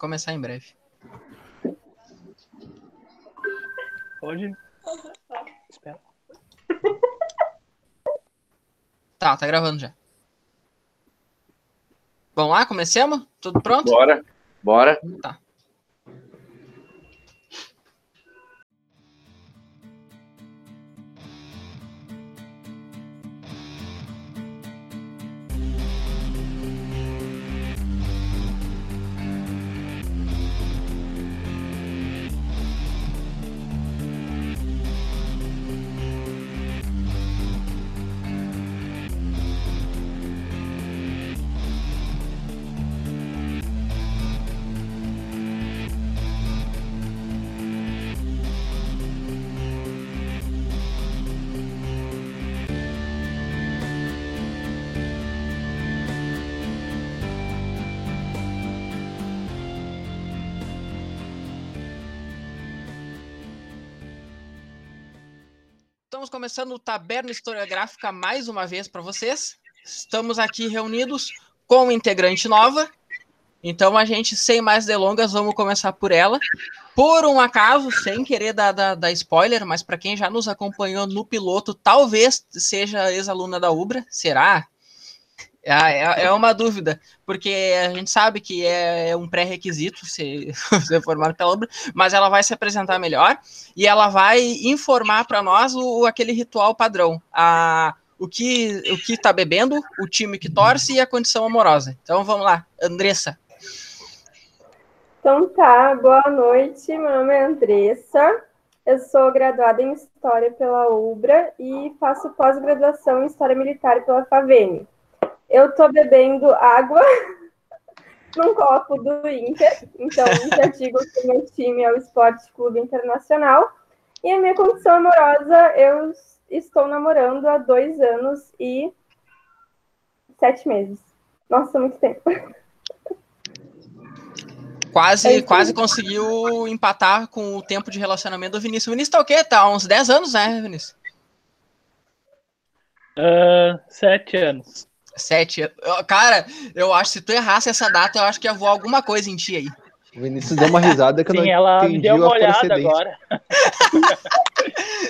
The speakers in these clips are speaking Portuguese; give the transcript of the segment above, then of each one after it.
Começar em breve. Pode. Espera. Tá, tá gravando já. Vamos lá, comecemos? Tudo pronto? Bora, bora. Tá. Estamos começando o Taberna Historiográfica mais uma vez para vocês. Estamos aqui reunidos com uma integrante nova. Então a gente, sem mais delongas, vamos começar por ela. Por um acaso, sem querer dar, dar, dar spoiler, mas para quem já nos acompanhou no piloto, talvez seja ex-aluna da Ubra. Será? É, é uma dúvida, porque a gente sabe que é um pré-requisito ser, ser formado pela obra, mas ela vai se apresentar melhor e ela vai informar para nós o, aquele ritual padrão, a, o que o que está bebendo, o time que torce e a condição amorosa. Então vamos lá, Andressa. Então tá, boa noite, meu nome é Andressa, eu sou graduada em História pela UBRA e faço pós-graduação em História Militar pela FAVENE. Eu tô bebendo água num copo do Inter, então já digo que meu time é o Esporte Clube Internacional. E a minha condição amorosa, eu estou namorando há dois anos e sete meses. Nossa, muito tempo. Quase, é quase conseguiu empatar com o tempo de relacionamento do Vinícius. O Vinícius tá o quê? Tá há uns 10 anos, né, Vinícius? Uh, sete anos. Sete. Cara, eu acho que se tu errasse essa data, eu acho que ia voar alguma coisa em ti aí. O Vinícius deu uma risada que Sim, eu não ela entendi me deu uma olhada agora.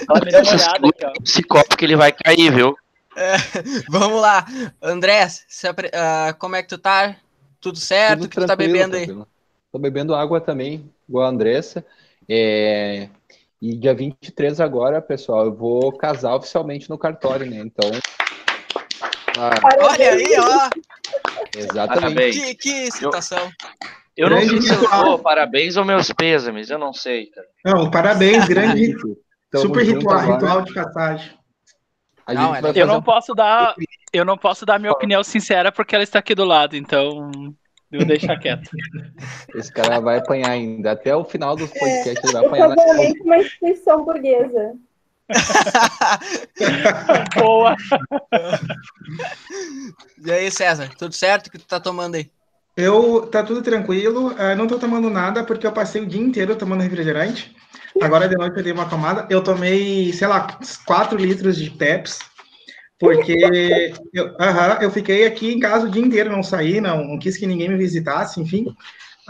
ela me deu uma olhada aqui, ó. Esse copo que ele vai cair, viu? É, vamos lá. André, se, uh, como é que tu tá? Tudo certo? O que tu tá bebendo tranquilo. aí? Tô bebendo água também, igual a Andressa. É... E dia 23 agora, pessoal, eu vou casar oficialmente no cartório, né? Então, ah, olha aí, ó. Exatamente. Que, que situação. Eu, eu não sei se eu vou, parabéns ou meus pêsames, eu não sei. Não, parabéns, grande. Super ritual, ritual de passagem. Não, é eu não posso dar, eu não posso dar minha opinião sincera porque ela está aqui do lado, então eu deixar quieto. Esse cara vai apanhar ainda até o final dos podcasts. É, ele vai apanhar. Provavelmente uma instituição burguesa. Boa! E aí, César, tudo certo? O que tu tá tomando aí? Eu tá tudo tranquilo, uh, não tô tomando nada porque eu passei o dia inteiro tomando refrigerante. Agora de noite eu dei uma tomada. Eu tomei, sei lá, 4 litros de Peps, porque eu, uh -huh, eu fiquei aqui em casa o dia inteiro, não saí, não, não quis que ninguém me visitasse, enfim.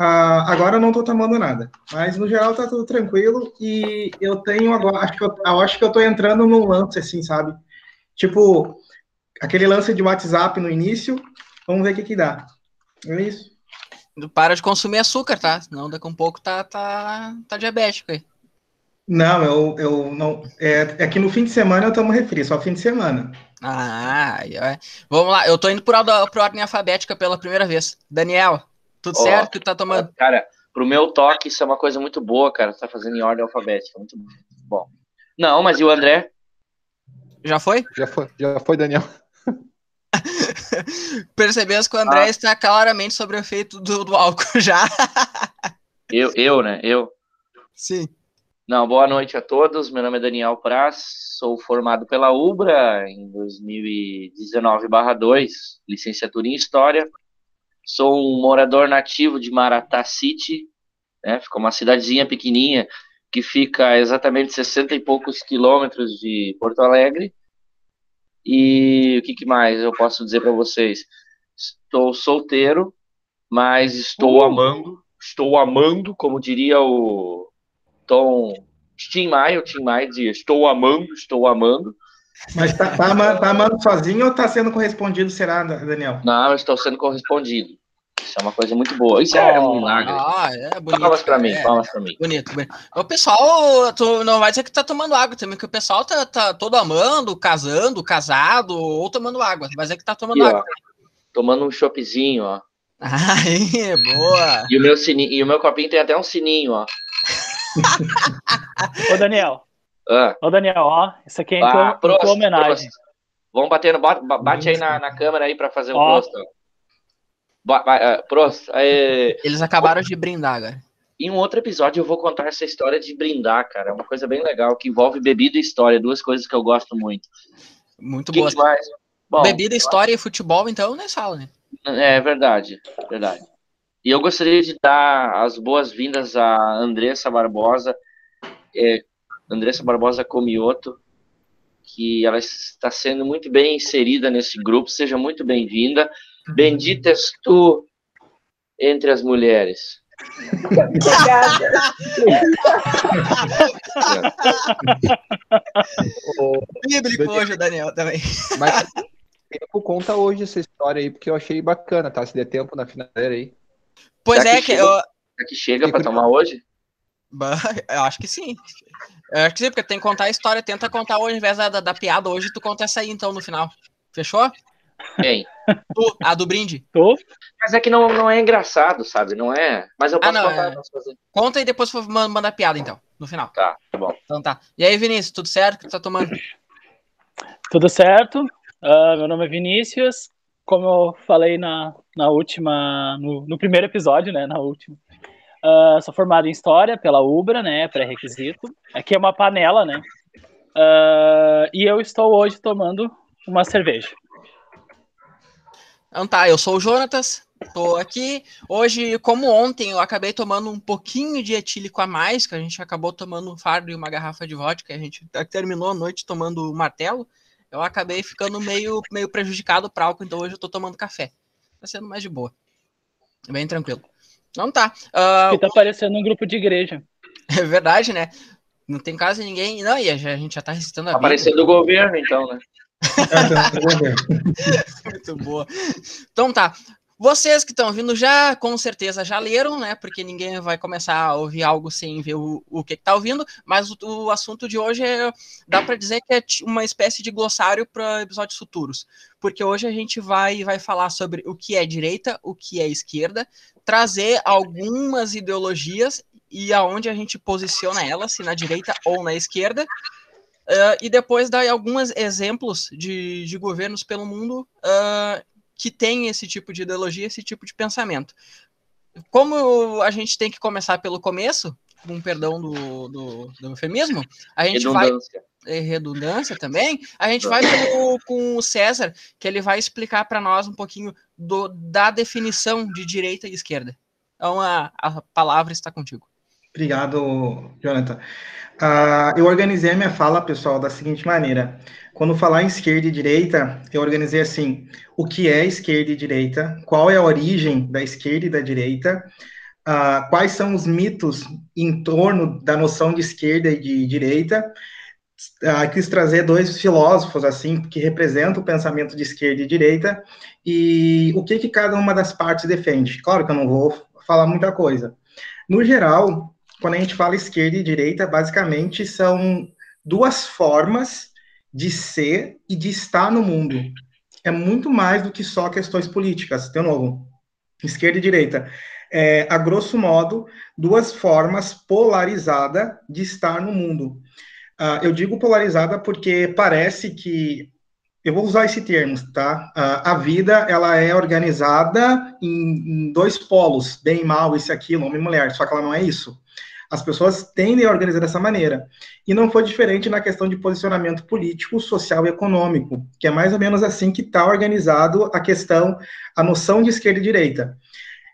Uh, agora eu não estou tomando nada, mas no geral tá tudo tranquilo e eu tenho agora, acho que eu, eu acho que eu tô entrando num lance assim, sabe? Tipo, aquele lance de WhatsApp no início, vamos ver o que que dá. É isso. Para de consumir açúcar, tá? Senão daqui a um pouco tá, tá, tá diabético aí. Não, eu, eu não. É, é que no fim de semana eu tomo refri, só fim de semana. Ah, é. vamos lá. Eu tô indo por, por ordem alfabética pela primeira vez. Daniel, tudo oh, certo? que tá tomando? Cara, pro meu toque, isso é uma coisa muito boa, cara. Você tá fazendo em ordem alfabética. Muito bom. Não, mas e o André? Já foi? Já foi, já foi, Daniel. Percebemos que o André ah. está claramente sobre o efeito do, do álcool já. eu, eu, né? Eu. Sim. Não, boa noite a todos. Meu nome é Daniel Praz, sou formado pela UBRA em 2019/2, licenciatura em História. Sou um morador nativo de Maratá City, né? Ficou uma cidadezinha pequenininha que fica exatamente 60 e poucos quilômetros de Porto Alegre. E o que, que mais eu posso dizer para vocês? Estou solteiro, mas estou uh. amando estou amando, como diria o Tom Tim Maia, o Tim Maia dizia, estou amando, estou amando. Mas tá, tá, tá amando sozinho ou tá sendo correspondido, será, Daniel? Não, estou sendo correspondido. Isso é uma coisa muito boa. Isso é um milagre. Ah, é bonito. Palmas pra mim, é, palmas pra mim. Bonito, bonito. O pessoal, tu não vai dizer que tá tomando água também, que o pessoal tá, tá todo amando, casando, casado, ou tomando água. Vai dizer que tá tomando Aqui, água. ó, tomando um choppzinho, ó. Aí, boa. E o meu sininho, e o meu copinho tem até um sininho, ó. Ô, Daniel. Ah, Ô, Daniel, ó. Isso aqui é em ah, tua, em tua homenagem. prost. Vamos bater no. Bate, aí na, na câmera aí pra fazer um Ó. prost. ó. Ba- ba- ah, Prost. aí, Eles acabaram de brindar agora. Em um outro episódio eu vou contar essa história de brindar, cara. É uma coisa bem legal que envolve bebida e história, duas coisas que eu gosto muito. Muito boa. mais? Bom, Bebida, história e futebol, então, nem fala, né? É verdade, verdade. E eu gostaria de dar as boas-vindas a Andressa Barbosa, é, Andressa Barbosa Comioto, que ela está sendo muito bem inserida nesse grupo. Seja muito bem-vinda. Bendita és tu entre as mulheres. Obrigada. Bíblico hoje, o Daniel, também. Mas tempo conta hoje essa história aí, porque eu achei bacana, tá? Se der tempo na finaleira aí. Pois Será é, que que chega? eu, Será que chega para tomar hoje? Eu acho que sim. Eu acho que sim, porque tem que contar a história. Tenta contar hoje, ao invés da, da, da piada hoje, tu conta essa aí, então, no final. Fechou? Bem, Tu, a do brinde. Tu? mas é que não, não é engraçado, sabe? Não é. Mas eu Ah, posso não, contar. é. posso fazer. Conta e depois manda a piada, então, no final. Tá, tá bom. Então tá. E aí, Vinícius, tudo certo? O que tu tá tomando? Tudo certo? Ah, meu nome é Vinícius. Como eu falei na, na última, no, no primeiro episódio, né? Na última. Ah, sou formado em História pela Ubra, né? Pré-requisito. Aqui é uma panela, né? Ah, e eu estou hoje tomando uma cerveja. Então tá, eu sou o Jonatas, tô aqui. Hoje, como ontem, eu acabei tomando um pouquinho de etílico a mais, que a gente acabou tomando um fardo e uma garrafa de vodka, a gente terminou a noite tomando o martelo. Eu acabei ficando meio, meio prejudicado para álcool, então hoje eu tô tomando café. Tá sendo mais de boa. Bem tranquilo. Então tá. Que tá parecendo um grupo de igreja. é verdade, né? Não tem quase ninguém. Não, e a gente a gente já tá recitando a Tá Bíblia. parecendo o governo, então, né? Muito boa. Então tá. Vocês que estão vindo já, com certeza, já leram, né? Porque ninguém vai começar a ouvir algo sem ver o, o que, está ouvindo. Mas o, o assunto de hoje é. Dá para dizer que é uma espécie de glossário para episódios futuros. Porque hoje a gente vai, vai falar sobre o que é direita, o que é esquerda, trazer algumas ideologias e aonde a gente posiciona elas, se na direita ou na esquerda. Uh, e depois dar alguns exemplos de, de governos pelo mundo uh, que têm esse tipo de ideologia, esse tipo de pensamento. Como a gente tem que começar pelo começo, com perdão do, do, do eufemismo, a gente vai. Redundância. é, Redundância também, a gente vai pelo, com o César, que ele vai explicar para nós um pouquinho do, da definição de direita e esquerda. Então a, a palavra está contigo. Obrigado, Jonathan. Ah, eu organizei a minha fala, pessoal, da seguinte maneira. Quando falar em esquerda e direita, eu organizei assim: o que é esquerda e direita, qual é a origem da esquerda e da direita, ah, quais são os mitos em torno da noção de esquerda e de direita. Ah, quis trazer dois filósofos assim que representam o pensamento de esquerda e direita e o que que cada uma das partes defende. Claro que eu não vou falar muita coisa. No geral, quando a gente fala esquerda e direita, basicamente são duas formas de ser e de estar no mundo. É muito mais do que só questões políticas. De novo, esquerda e direita. É, a grosso modo, duas formas polarizadas de estar no mundo. Uh, eu digo polarizada porque parece que eu vou usar esse termo, tá? Uh, a vida ela é organizada em, em dois polos, bem e mal, isso aqui, homem e mulher. Só que ela não é isso. As pessoas tendem a organizar dessa maneira. E não foi diferente na questão de posicionamento político, social e econômico, que é mais ou menos assim que está organizado a questão, a noção de esquerda e direita.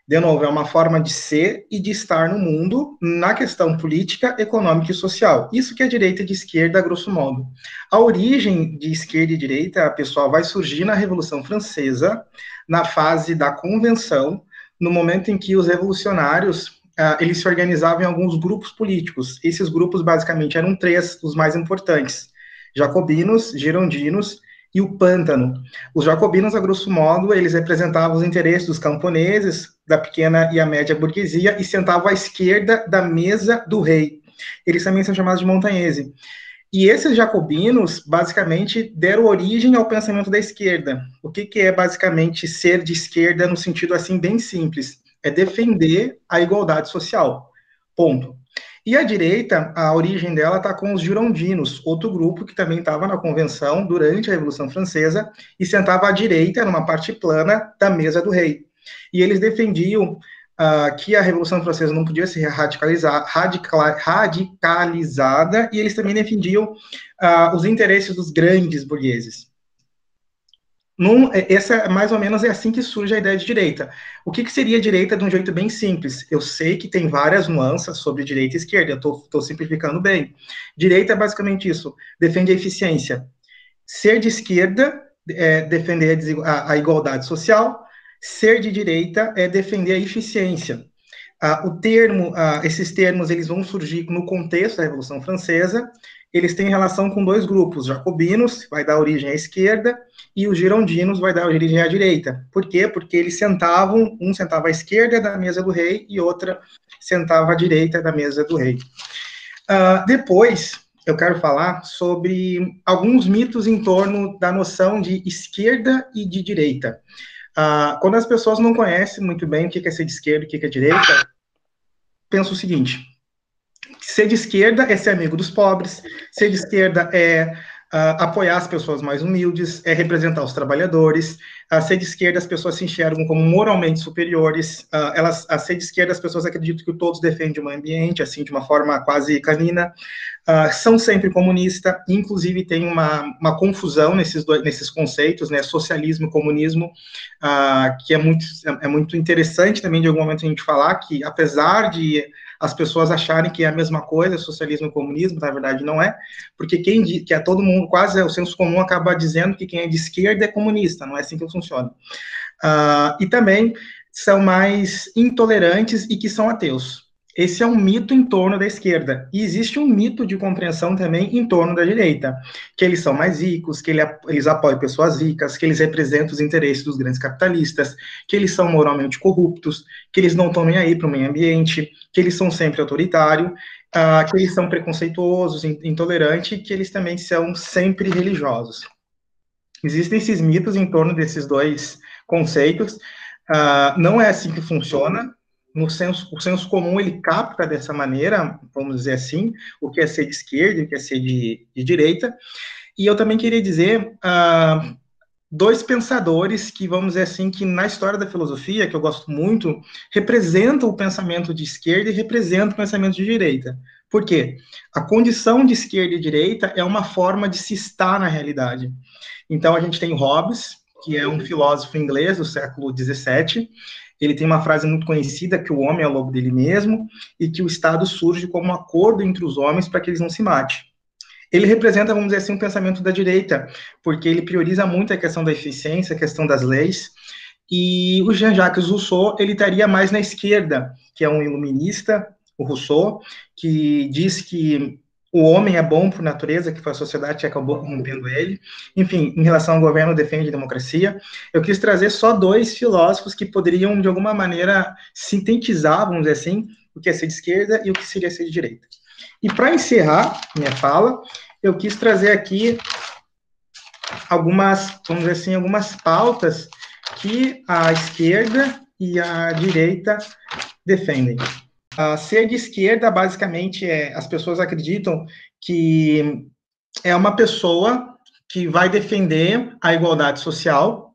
De novo, é uma forma de ser e de estar no mundo na questão política, econômica e social. Isso que é direita e de esquerda, grosso modo. A origem de esquerda e direita, pessoal, vai surgir na Revolução Francesa, na fase da Convenção, no momento em que os revolucionários uh, eles se organizavam em alguns grupos políticos. Esses grupos basicamente eram três, os mais importantes: jacobinos, girondinos e o pântano. Os jacobinos, a grosso modo, eles representavam os interesses dos camponeses, da pequena e a média burguesia, e sentavam à esquerda da mesa do rei. Eles também são chamados de montanhese. E esses jacobinos, basicamente, deram origem ao pensamento da esquerda. O que, que é, basicamente, ser de esquerda no sentido, assim, bem simples? É defender a igualdade social. Ponto. E a direita, a origem dela está com os girondinos, outro grupo que também estava na convenção durante a Revolução Francesa e sentava à direita, numa parte plana, da mesa do rei. E eles defendiam uh, que a Revolução Francesa não podia ser radical, radicalizada, e eles também defendiam uh, os interesses dos grandes burgueses. Num, é, essa é mais ou menos é assim que surge a ideia de direita. O que, que, seria direita de um jeito bem simples? Eu sei que tem várias nuances sobre direita e esquerda, eu estou simplificando bem. Direita é basicamente isso: defende a eficiência. Ser de esquerda é defender a, a igualdade social, ser de direita é defender a eficiência. Ah, o termo, ah, esses termos, eles vão surgir no contexto da Revolução Francesa, eles têm relação com dois grupos, jacobinos, vai dar origem à esquerda, e os girondinos vai dar origem à direita. Por quê? Porque eles sentavam, um sentava à esquerda da mesa do rei e outra sentava à direita da mesa do rei. Uh, depois, eu quero falar sobre alguns mitos em torno da noção de esquerda e de direita. Uh, quando as pessoas não conhecem muito bem o que é ser de esquerda e o que é direita, pensa o seguinte: ser de esquerda é ser amigo dos pobres, ser de esquerda é Uh, apoiar as pessoas mais humildes, é representar os trabalhadores. A ser de esquerda, as pessoas se enxergam como moralmente superiores. Uh, elas, a ser de esquerda, as pessoas acreditam que todos defendem o meio ambiente, assim, de uma forma quase canina. Uh, são sempre comunistas, inclusive tem uma, uma confusão nesses, dois, nesses conceitos, né, socialismo e comunismo, que é muito, é muito interessante também de algum momento a gente falar que, apesar de as pessoas acharem que é a mesma coisa, socialismo e comunismo, na verdade não é, porque quem diz, que é todo mundo, quase é o senso comum acaba dizendo que quem é de esquerda é comunista, não é assim que funciona. Uh, e também são mais intolerantes e que são ateus. Esse é um mito em torno da esquerda. E existe um mito de compreensão também em torno da direita, que eles são mais ricos, que eles apoiam pessoas ricas, que eles representam os interesses dos grandes capitalistas, que eles são moralmente corruptos, que eles não estão nem aí para o meio ambiente, que eles são sempre autoritários, uh, que eles são preconceituosos, intolerantes, que eles também são sempre religiosos. Existem esses mitos em torno desses dois conceitos. Uh, não é assim que funciona no senso, o senso comum ele capta dessa maneira, vamos dizer assim, o que é ser de esquerda e o que é ser de, de direita. E eu também queria dizer uh, dois pensadores que, vamos dizer assim, que na história da filosofia, que eu gosto muito, representam o pensamento de esquerda e representam o pensamento de direita. Por quê? A condição de esquerda e direita é uma forma de se estar na realidade. Então, a gente tem Hobbes, que é um filósofo inglês do século XVII, ele tem uma frase muito conhecida que o homem é o lobo dele mesmo e que o Estado surge como um acordo entre os homens para que eles não se matem. Ele representa, vamos dizer assim, um pensamento da direita, porque ele prioriza muito a questão da eficiência, a questão das leis, e o Jean-Jacques Rousseau, ele estaria mais na esquerda, que é um iluminista, o Rousseau, que diz que o homem é bom por natureza, que foi a sociedade que acabou corrompendo ele. Enfim, em relação ao governo, defende democracia. Eu quis trazer só dois filósofos que poderiam, de alguma maneira, sintetizar, vamos dizer assim, o que é ser de esquerda e o que seria ser de direita. E para encerrar minha fala, eu quis trazer aqui algumas, vamos dizer assim, algumas pautas que a esquerda e a direita defendem. Uh, ser de esquerda, basicamente, é as pessoas acreditam que é uma pessoa que vai defender a igualdade social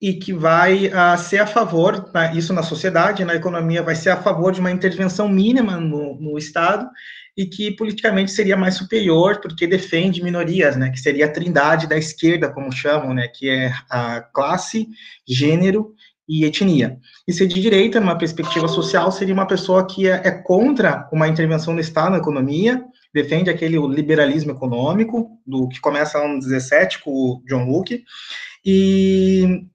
e que vai uh, ser a favor, isso na sociedade, na economia, vai ser a favor de uma intervenção mínima no, no Estado e que politicamente seria mais superior porque defende minorias, né, que seria a trindade da esquerda, como chamam, né, que é a classe, gênero e etnia. E ser de direita, numa perspectiva social, seria uma pessoa que é, é contra uma intervenção do Estado na economia, defende aquele liberalismo econômico, do que começa no ano 17 com o John Locke, e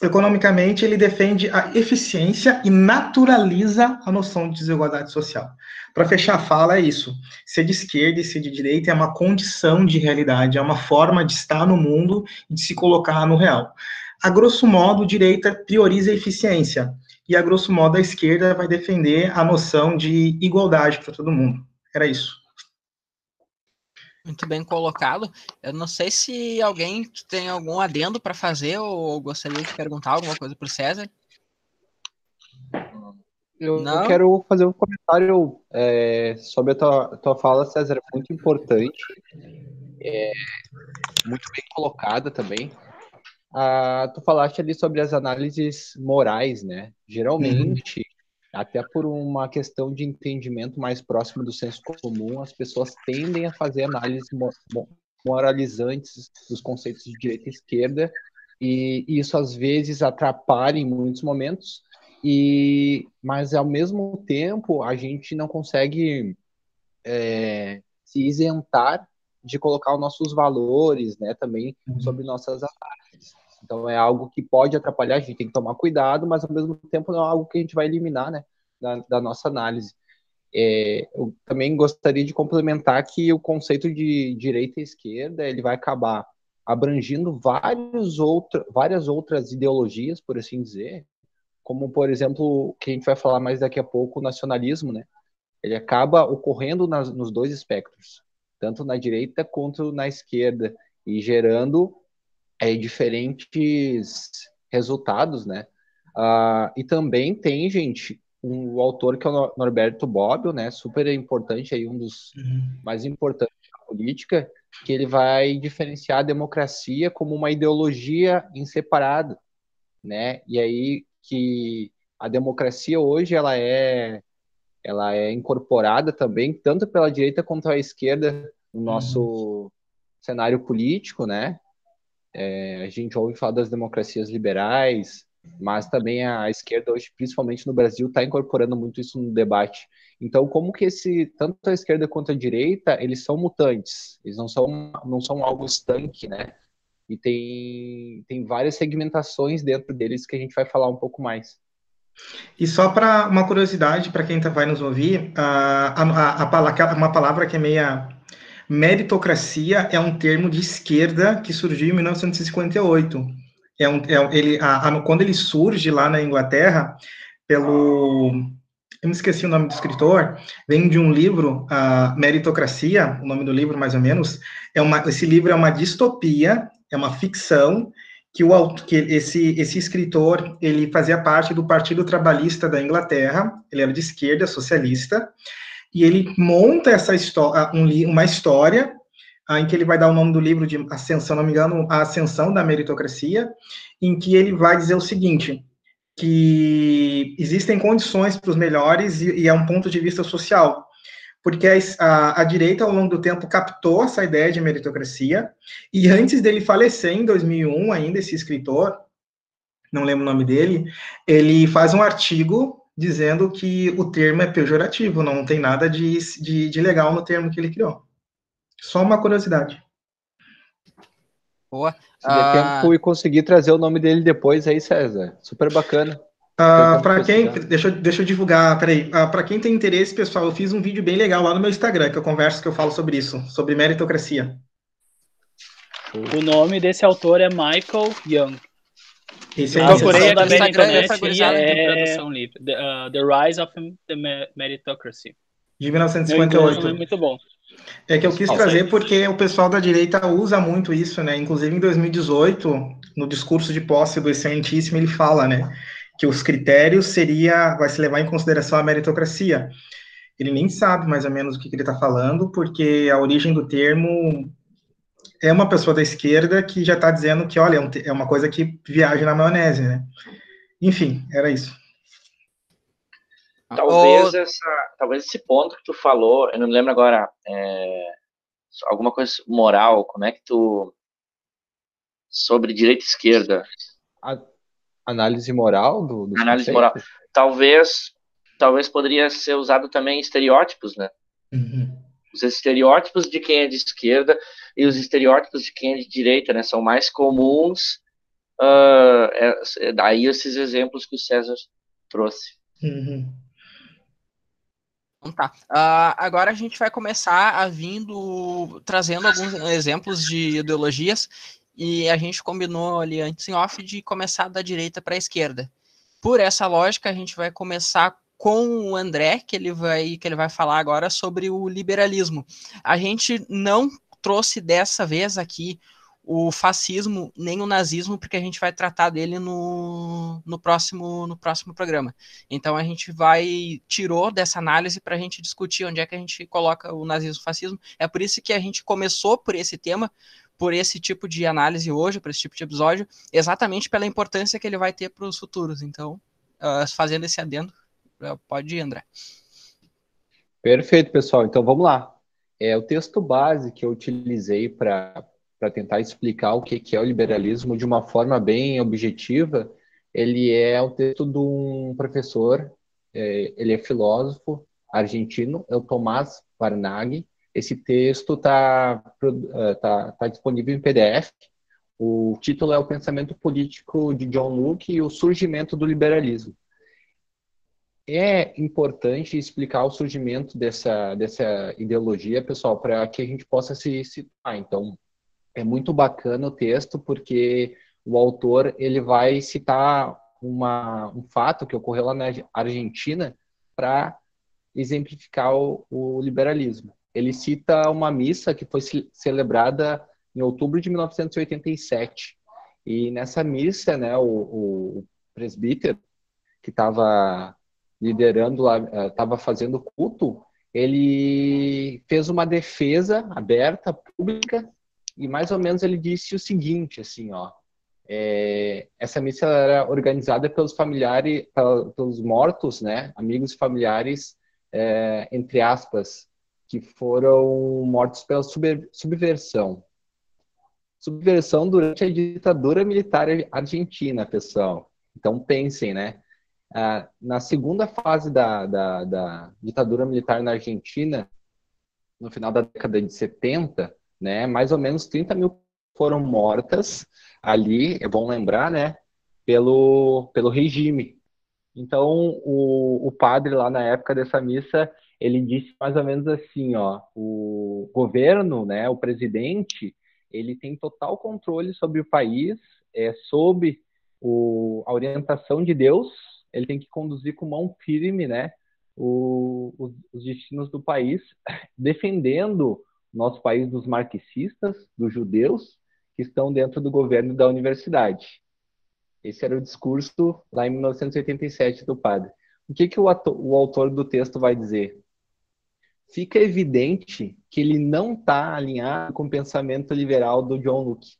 economicamente, ele defende a eficiência e naturaliza a noção de desigualdade social. Para fechar a fala, é isso. Ser de esquerda e ser de direita é uma condição de realidade, é uma forma de estar no mundo e de se colocar no real. A grosso modo, a direita prioriza a eficiência, e a grosso modo a esquerda vai defender a noção de igualdade para todo mundo. Era isso. Muito bem colocado. Eu não sei se alguém tem algum adendo para fazer ou gostaria de perguntar alguma coisa para o César. Eu, eu, quero fazer um comentário é, sobre a tua, tua fala, César, é muito importante, é, muito bem colocada também. Ah, tu falaste ali sobre as análises morais, né? Geralmente, uhum até por uma questão de entendimento mais próximo do senso comum, as pessoas tendem a fazer análises moralizantes dos conceitos de direita e esquerda, e isso às vezes atrapalha em muitos momentos, e mas ao mesmo tempo a gente não consegue é, se isentar de colocar os nossos valores, né, também uhum. sobre nossas análises. Então é algo que pode atrapalhar, a gente tem que tomar cuidado, mas ao mesmo tempo não é algo que a gente vai eliminar, né? Da, da nossa análise. É, eu também gostaria de complementar que o conceito de direita e esquerda ele vai acabar abrangindo vários outra, várias outras ideologias, por assim dizer, como por exemplo que a gente vai falar mais daqui a pouco, o nacionalismo, né? Ele acaba ocorrendo nas, nos dois espectros, tanto na direita quanto na esquerda, e gerando é, diferentes resultados, né? Uh, e também tem, gente, um, autor que é o Norberto Bobbio, né? Super importante aí, um dos uhum. mais importantes da política, que ele vai diferenciar a democracia como uma ideologia inseparada, né? E aí que a democracia hoje ela é ela é incorporada também tanto pela direita quanto a esquerda no nosso uhum. cenário político, né? É, a gente ouve falar das democracias liberais, mas também a esquerda hoje, principalmente no Brasil, está incorporando muito isso no debate. Então, como que esse tanto a esquerda quanto a direita, eles são mutantes, eles não são não são algo estanque, né? E tem tem várias segmentações dentro deles que a gente vai falar um pouco mais. E só para uma curiosidade para quem tá, vai nos ouvir, a, a, a, uma palavra que é meia Meritocracia é um termo de esquerda que surgiu em 1958. É um, é, ele, a, a, quando ele surge lá na Inglaterra, pelo. Eu me esqueci o nome do escritor, vem de um livro, a Meritocracia, o nome do livro, mais ou menos. É uma, esse livro é uma distopia, é uma ficção, que, o, que esse, esse escritor ele fazia parte do Partido Trabalhista da Inglaterra, ele era de esquerda, socialista, e ele monta essa história, um, uma história ah, em que ele vai dar o nome do livro de Ascensão, não me engano, a Ascensão da Meritocracia, em que ele vai dizer o seguinte, que existem condições para os melhores e, e, é um ponto de vista social, porque a, a, a, direita, ao longo do tempo, captou essa ideia de meritocracia, e antes dele falecer, em 2001, ainda, esse escritor, não lembro o nome dele, ele faz um artigo dizendo que o termo é pejorativo, não tem nada de, de, de legal no termo que ele criou. Só uma curiosidade. Boa. Se der ah... tempo e conseguir trazer o nome dele depois aí, César. Super bacana. Uh, para quem, deixa, deixa eu divulgar, peraí, uh, para quem tem interesse, pessoal, eu fiz um vídeo bem legal lá no meu Instagram, que eu converso, que eu falo sobre isso, sobre meritocracia. O nome desse autor é Michael Young. Esse eu procurei da meritocracia é tradução livre. The, uh, the Rise of the Meritocracy. De 1958. É muito bom. É que eu quis trazer porque o pessoal da direita usa muito isso, né? Inclusive em 2018, no discurso de posse do excelentíssimo, ele fala, né, que os critérios seria vai se levar em consideração a meritocracia. Ele nem sabe mais ou menos o que, que ele está falando, porque a origem do termo é uma pessoa da esquerda que já está dizendo que, olha, é, é uma coisa que viaja na maionese, né? Enfim, era isso. Talvez, oh. essa, talvez esse ponto que tu falou, eu não me lembro agora, é, alguma coisa moral, como é que tu. Sobre direita e esquerda. A análise moral do. do análise moral. Talvez, talvez poderia ser usado também estereótipos, né? Uhum. Os estereótipos de quem é de esquerda e os estereótipos de quem é de direita, né? São mais comuns uh, é, daí esses exemplos que o César trouxe. Uhum. Então tá. Uh, agora a gente vai começar a vindo trazendo alguns exemplos de ideologias e a gente combinou ali antes em off de começar da direita para a esquerda. Por essa lógica, a gente vai começar com o André, que ele vai que ele vai falar agora sobre o liberalismo. A gente não trouxe dessa vez aqui o fascismo nem o nazismo, porque a gente vai tratar dele no, no, próximo, no próximo programa. Então a gente vai, tirou dessa análise para a gente discutir onde é que a gente coloca o nazismo e o fascismo. É por isso que a gente começou por esse tema, por esse tipo de análise hoje, por esse tipo de episódio, exatamente pela importância que ele vai ter para os futuros. Então, uh, fazendo esse adendo, uh, pode ir, André. Perfeito, pessoal. Então vamos lá. É, o texto base que eu utilizei para tentar explicar o que, que é o liberalismo de uma forma bem objetiva, ele é o texto de um professor, é, ele é filósofo argentino, é o Tomás Varnaghi. Esse texto está é, tá, tá disponível em PDF. O título é O Pensamento Político de John Locke e o Surgimento do Liberalismo. É importante explicar o surgimento dessa, dessa ideologia, pessoal, para que a gente possa se situar. Então, é muito bacana o texto porque o autor ele vai citar uma, um fato que ocorreu lá na Argentina para exemplificar o, o, liberalismo. Ele cita uma missa que foi celebrada em outubro de 1987 e nessa missa, né, o, o presbítero que estava liderando lá, estava fazendo culto, ele fez uma defesa aberta, pública, e mais ou menos ele disse o seguinte, assim, ó, é, essa missa era organizada pelos familiares, pelos mortos, né, amigos e familiares, é, entre aspas, que foram mortos pela subversão. Subversão durante a ditadura militar argentina, pessoal. Então pensem, né? Ah, na segunda fase da, da, da ditadura militar na Argentina, no final da década de 70, né? Mais ou menos 30 mil foram mortas ali, é bom lembrar, né? Pelo, pelo regime. Então, o, o padre lá na época dessa missa, ele disse mais ou menos assim, ó, o governo, né, o presidente, ele tem total controle sobre o país, é, sob o, a orientação de Deus, ele tem que conduzir com mão firme, né, o, os, os destinos do país, defendendo nosso país dos marxistas, dos judeus, que estão dentro do governo da universidade. Esse era o discurso lá em 1987 do padre. O que, que o, o autor do texto vai dizer? Fica evidente que ele não está alinhado com o pensamento liberal do John Locke.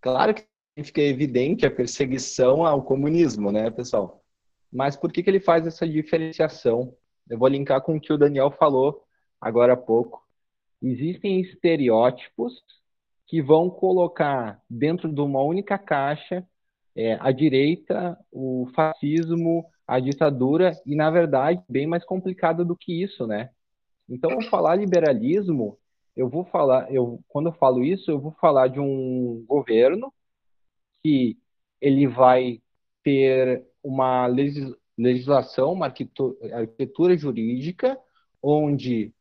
Claro que fica evidente a perseguição ao comunismo, né, pessoal? Mas por que, que ele faz essa diferenciação? Eu vou linkar com o que o Daniel falou agora há pouco existem estereótipos que vão colocar dentro de uma única caixa é, a direita, o fascismo, a ditadura, e na verdade, bem mais complicado do que isso, né? Então, ao falar liberalismo, eu vou falar, eu, quando eu falo isso, eu vou falar de um governo que ele vai ter uma legislação, uma arquitetura jurídica, onde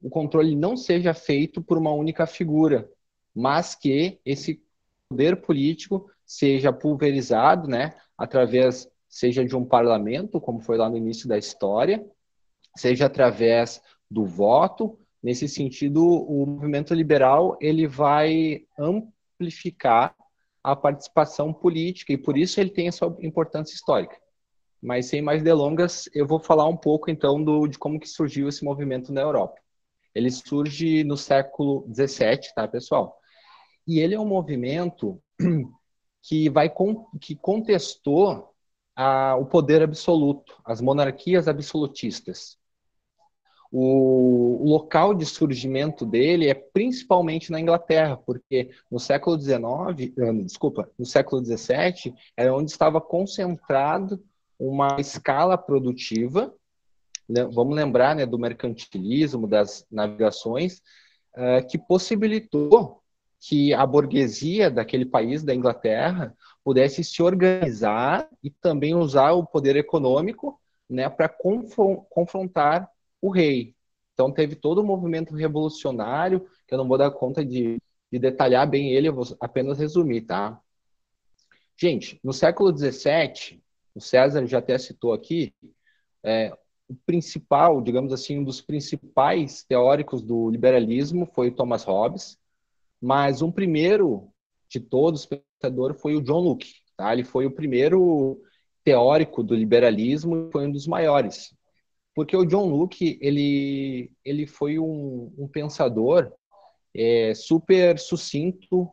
o controle não seja feito por uma única figura, mas que esse poder político seja pulverizado, né, através seja de um parlamento, como foi lá no início da história, seja através do voto. Nesse sentido, o movimento liberal ele vai amplificar a participação política e por isso ele tem essa importância histórica. Mas sem mais delongas, eu vou falar um pouco então do, de como que surgiu esse movimento na Europa. Ele surge no século XVII, tá, pessoal? E ele é um movimento que vai que contestou a, o poder absoluto, as monarquias absolutistas. O, local de surgimento dele é principalmente na Inglaterra, porque no século XIX, eh, desculpa, no século XVII, era onde estava concentrado uma escala produtiva vamos lembrar né, do mercantilismo, das navegações, uh, que possibilitou que a burguesia daquele país, da Inglaterra, pudesse se organizar e também usar o poder econômico né, para confrontar o rei. Então teve todo o movimento revolucionário, que eu não vou dar conta de, de detalhar bem ele, eu vou apenas resumir, tá? Gente, no século XVII, o César já até citou aqui, é, o principal, digamos assim, um dos principais teóricos do liberalismo foi o Thomas Hobbes, mas um primeiro de todos, pensador, foi o John Locke. Tá? Ele foi o primeiro teórico do liberalismo e foi um dos maiores. Porque o John Locke, ele, ele foi um, um pensador é, super sucinto,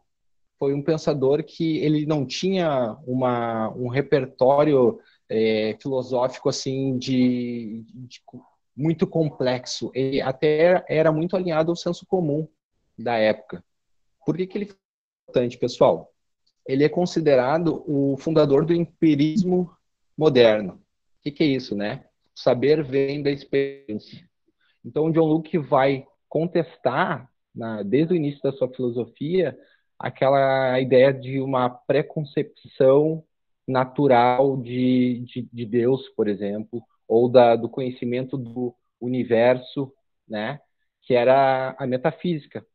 foi um pensador que ele não tinha uma, um repertório é, filosófico assim de, de, muito complexo. Ele até era muito alinhado ao senso comum da época. Por que, que ele foi importante, pessoal? Ele é considerado o fundador do empirismo moderno. O que, que é isso, né? Saber vem da experiência. Então, John Locke vai contestar, na, desde o início da sua filosofia, aquela ideia de uma preconcepção natural de, de, de Deus, por exemplo, ou da, do conhecimento do universo, né? Que era a metafísica.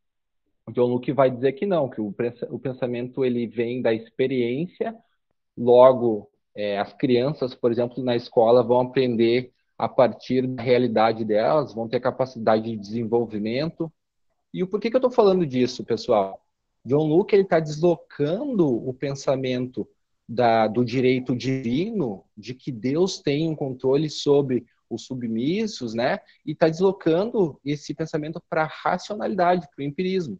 O John Locke vai dizer que não, que o pensamento ele vem da experiência, logo é, as crianças, por exemplo, na escola vão aprender a partir da realidade delas, vão ter capacidade de desenvolvimento. E o porquê que eu estou falando disso, pessoal? John Locke está deslocando o pensamento da, do direito divino, de que Deus tem um controle sobre os submissos, né? E está deslocando esse pensamento para a racionalidade, para o empirismo.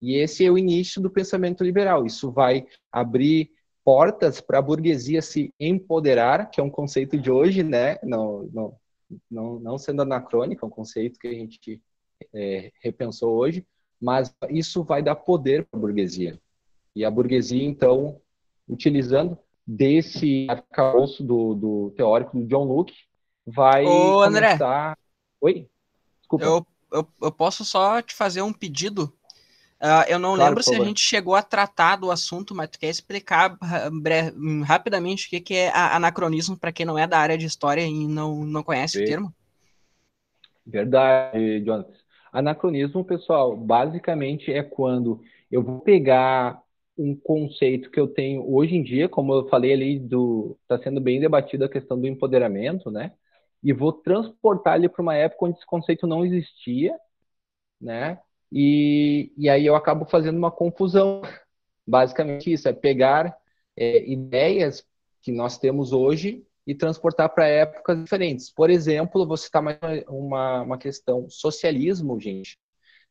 E esse é o início do pensamento liberal. Isso vai abrir portas para a burguesia se empoderar, que é um conceito de hoje, né? Não, não, não, não sendo anacrônico, é um conceito que a gente é, repensou hoje, mas isso vai dar poder para a burguesia. E a burguesia, então, utilizando desse arcabouço do, do teórico do John Locke, vai Ô, André, começar... Oi? Desculpa. Eu, eu, eu posso só te fazer um pedido? Uh, eu não claro, lembro se a gente chegou a tratar do assunto, mas tu quer explicar rapidamente o que, que é anacronismo para quem não é da área de história e não, não conhece Sim. o termo? Verdade, Jonathan. Anacronismo, pessoal, basicamente é quando eu vou pegar um conceito que eu tenho hoje em dia, como eu falei ali, do está sendo bem debatido a questão do empoderamento, né? E vou transportar ele para uma época onde esse conceito não existia, né? E, e aí eu acabo fazendo uma confusão. Basicamente isso, é pegar é, ideias que nós temos hoje e transportar para épocas diferentes. Por exemplo, vou citar mais uma, uma questão. Socialismo, gente,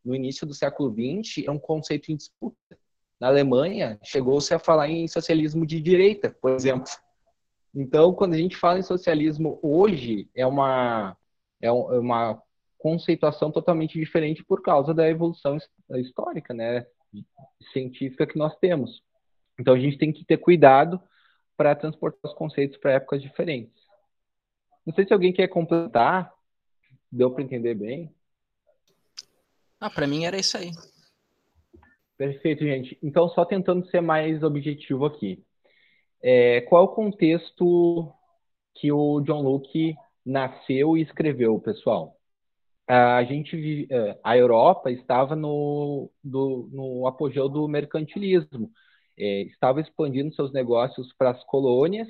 no início do século XX, é um conceito em disputa. Na Alemanha, chegou-se a falar em socialismo de direita, por exemplo. Então, quando a gente fala em socialismo hoje, é uma, é, é uma conceituação totalmente diferente por causa da evolução histórica, né, científica que nós temos. Então, a gente tem que ter cuidado para transportar os conceitos para épocas diferentes. Não sei se alguém quer completar. Deu para entender bem? Ah, para mim era isso aí. Perfeito, gente. Então, só tentando ser mais objetivo aqui. É, qual é o contexto que o John Locke nasceu e escreveu, pessoal? A gente, é, a Europa estava no, do, no apogeu do mercantilismo é, estava expandindo seus negócios para as colônias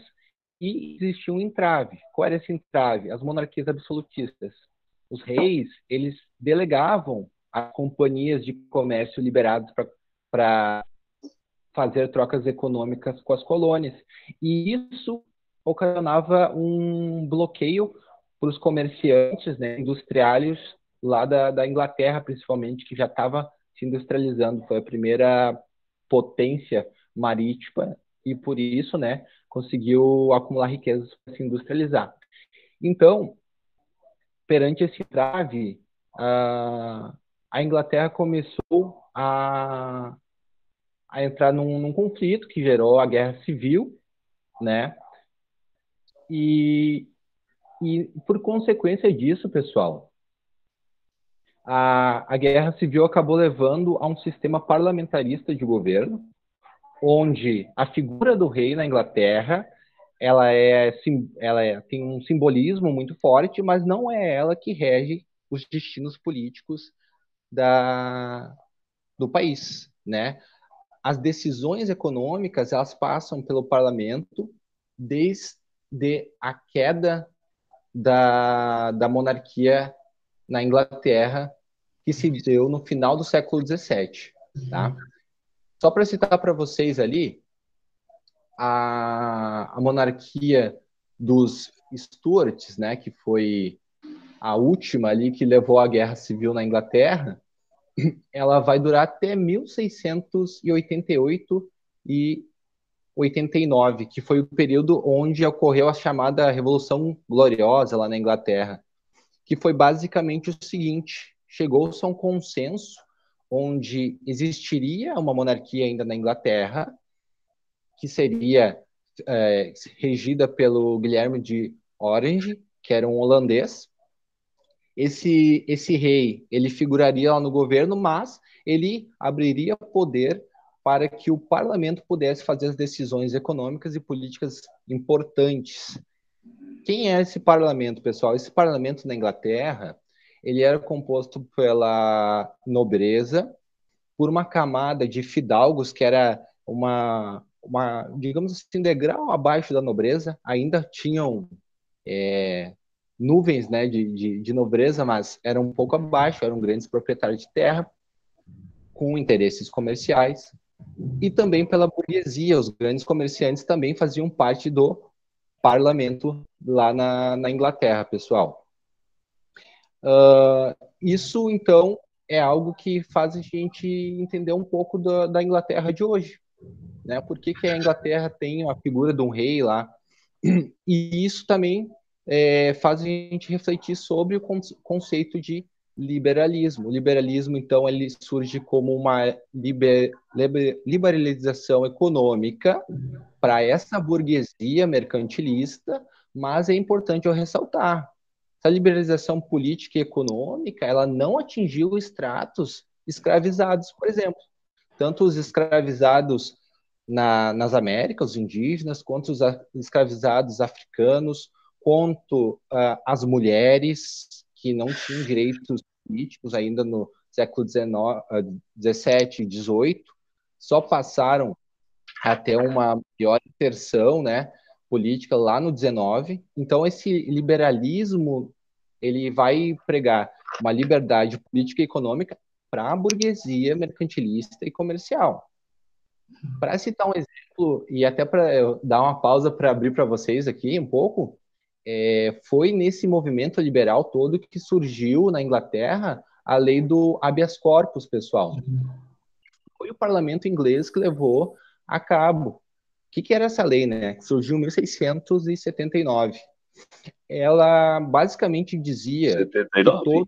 e existia um entrave. Qual era esse entrave? As monarquias absolutistas. Os reis, eles delegavam as companhias de comércio liberadas para fazer trocas econômicas com as colônias. E isso ocasionava um bloqueio para os comerciantes né, industriários lá da, da Inglaterra, principalmente, que já estava se industrializando. Foi a primeira potência marítima e por isso, né, conseguiu acumular riquezas para se industrializar. Então, perante esse trave, a, a Inglaterra começou a, a entrar num, num, conflito que gerou a guerra civil, né? E, e por consequência disso, pessoal, a, a guerra civil acabou levando a um sistema parlamentarista de governo, onde a figura do rei na Inglaterra ela é ela é, tem um simbolismo muito forte, mas não é ela que rege os destinos políticos da, do país, né? As decisões econômicas elas passam pelo parlamento desde a queda da, da monarquia na Inglaterra, que se deu no final do século XVII, tá? Só para citar para vocês ali, a, a monarquia dos Stuarts, né, que foi a última ali que levou à guerra civil na Inglaterra, ela vai durar até 1688 e 89, que foi o período onde ocorreu a chamada Revolução Gloriosa lá na Inglaterra, que foi basicamente o seguinte: chegou-se a um consenso onde existiria uma monarquia ainda na Inglaterra, que seria é, regida pelo Guilherme de Orange, que era um holandês. Esse, esse rei, ele figuraria lá no governo, mas ele abriria poder para que o parlamento pudesse fazer as decisões econômicas e políticas importantes. Quem é esse parlamento, pessoal? Esse parlamento na Inglaterra, ele era composto pela nobreza, por uma camada de fidalgos que era uma, uma digamos assim, degrau abaixo da nobreza, ainda tinham é, nuvens né, de, de, de nobreza, mas eram um pouco abaixo, eram grandes proprietários de terra, com interesses comerciais, e também pela burguesia, os grandes comerciantes também faziam parte do parlamento lá na, na Inglaterra, pessoal. Uh, isso, então, é algo que faz a gente entender um pouco da, da Inglaterra de hoje. Né? Por que, que a Inglaterra tem a figura de um rei lá? E isso também é, faz a gente refletir sobre o conceito de liberalismo. O liberalismo, então, ele surge como uma liber, liberalização econômica para essa burguesia mercantilista, mas é importante eu ressaltar, essa liberalização política e econômica, ela não atingiu estratos escravizados, por exemplo. Tanto os escravizados na, nas Américas, os indígenas, quanto os escravizados africanos, quanto uh, as mulheres que não tinham direitos políticos ainda no século XVII e XVIII, só passaram até uma pior inserção, né, política lá no 19. Então esse liberalismo ele vai pregar uma liberdade política e econômica para a burguesia mercantilista e comercial. Para citar um exemplo e até para dar uma pausa para abrir para vocês aqui um pouco, é, foi nesse movimento liberal todo que surgiu na Inglaterra a lei do habeas corpus, pessoal. Foi o parlamento inglês que levou a cabo que, que era essa lei, né? Que surgiu em 1679. Ela basicamente dizia 79. que todo,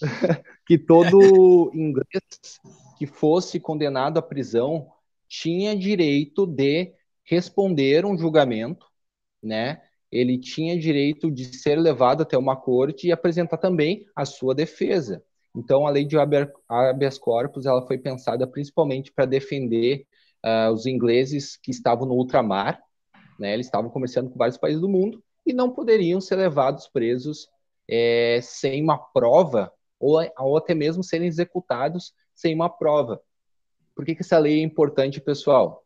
que todo inglês que fosse condenado à prisão tinha direito de responder um julgamento, né? Ele tinha direito de ser levado até uma corte e apresentar também a sua defesa. Então, a lei de habeas corpus ela foi pensada principalmente para defender uh, os ingleses que estavam no ultramar, né, eles estavam comerciando com vários países do mundo e não poderiam ser levados presos é, sem uma prova ou, ou, até mesmo serem executados sem uma prova. Por que, que essa lei é importante, pessoal?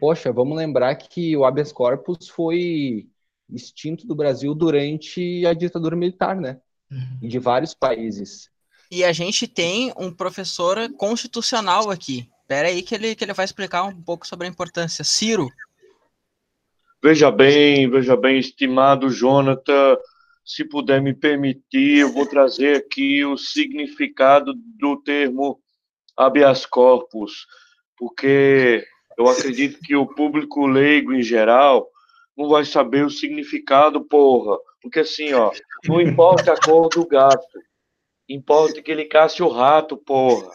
Poxa, vamos lembrar que o habeas corpus foi extinto do Brasil durante a ditadura militar, né? Uhum. De vários países. E a gente tem um professor constitucional aqui, Espera aí que ele, que ele vai explicar um pouco sobre a importância. Ciro. Veja bem, veja bem, estimado Jonathan, se puder me permitir, eu vou trazer aqui o significado do termo habeas corpus, porque eu acredito que o público leigo em geral não vai saber o significado, porra. Porque assim, ó, não importa a cor do gato, importa que ele casse o rato, porra.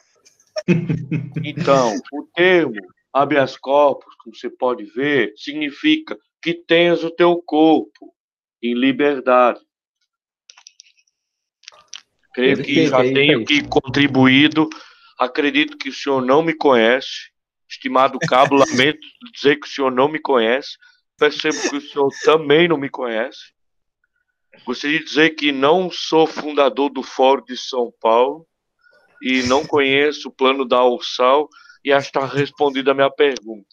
Então, o termo habeas corpus, como você pode ver, significa que tens o teu corpo em liberdade. Creio que já tenho aqui contribuído. Acredito que o senhor não me conhece, estimado cabo, lamento dizer que o senhor não me conhece. Percebo que o senhor também não me conhece. Gostaria de dizer que não sou fundador do Fórum de São Paulo e não conheço o plano da Ursal e acho que está respondida a minha pergunta.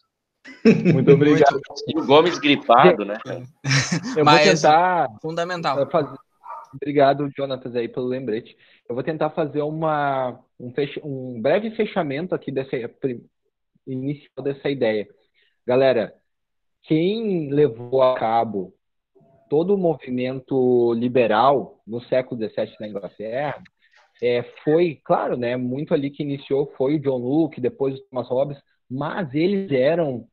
Muito obrigado. O Gomes gripado, né? Eu Mas- vou tentar Fundamental. fazer. Obrigado, Jonatas, aí pelo lembrete. Eu vou tentar fazer uma, um, fecha- um breve fechamento aqui dessa inicial dessa ideia. Galera, quem levou a cabo todo o movimento liberal no século XVII na Inglaterra é, foi, claro, né, muito ali que iniciou foi o John Locke, depois o Thomas Hobbes, mas eles eram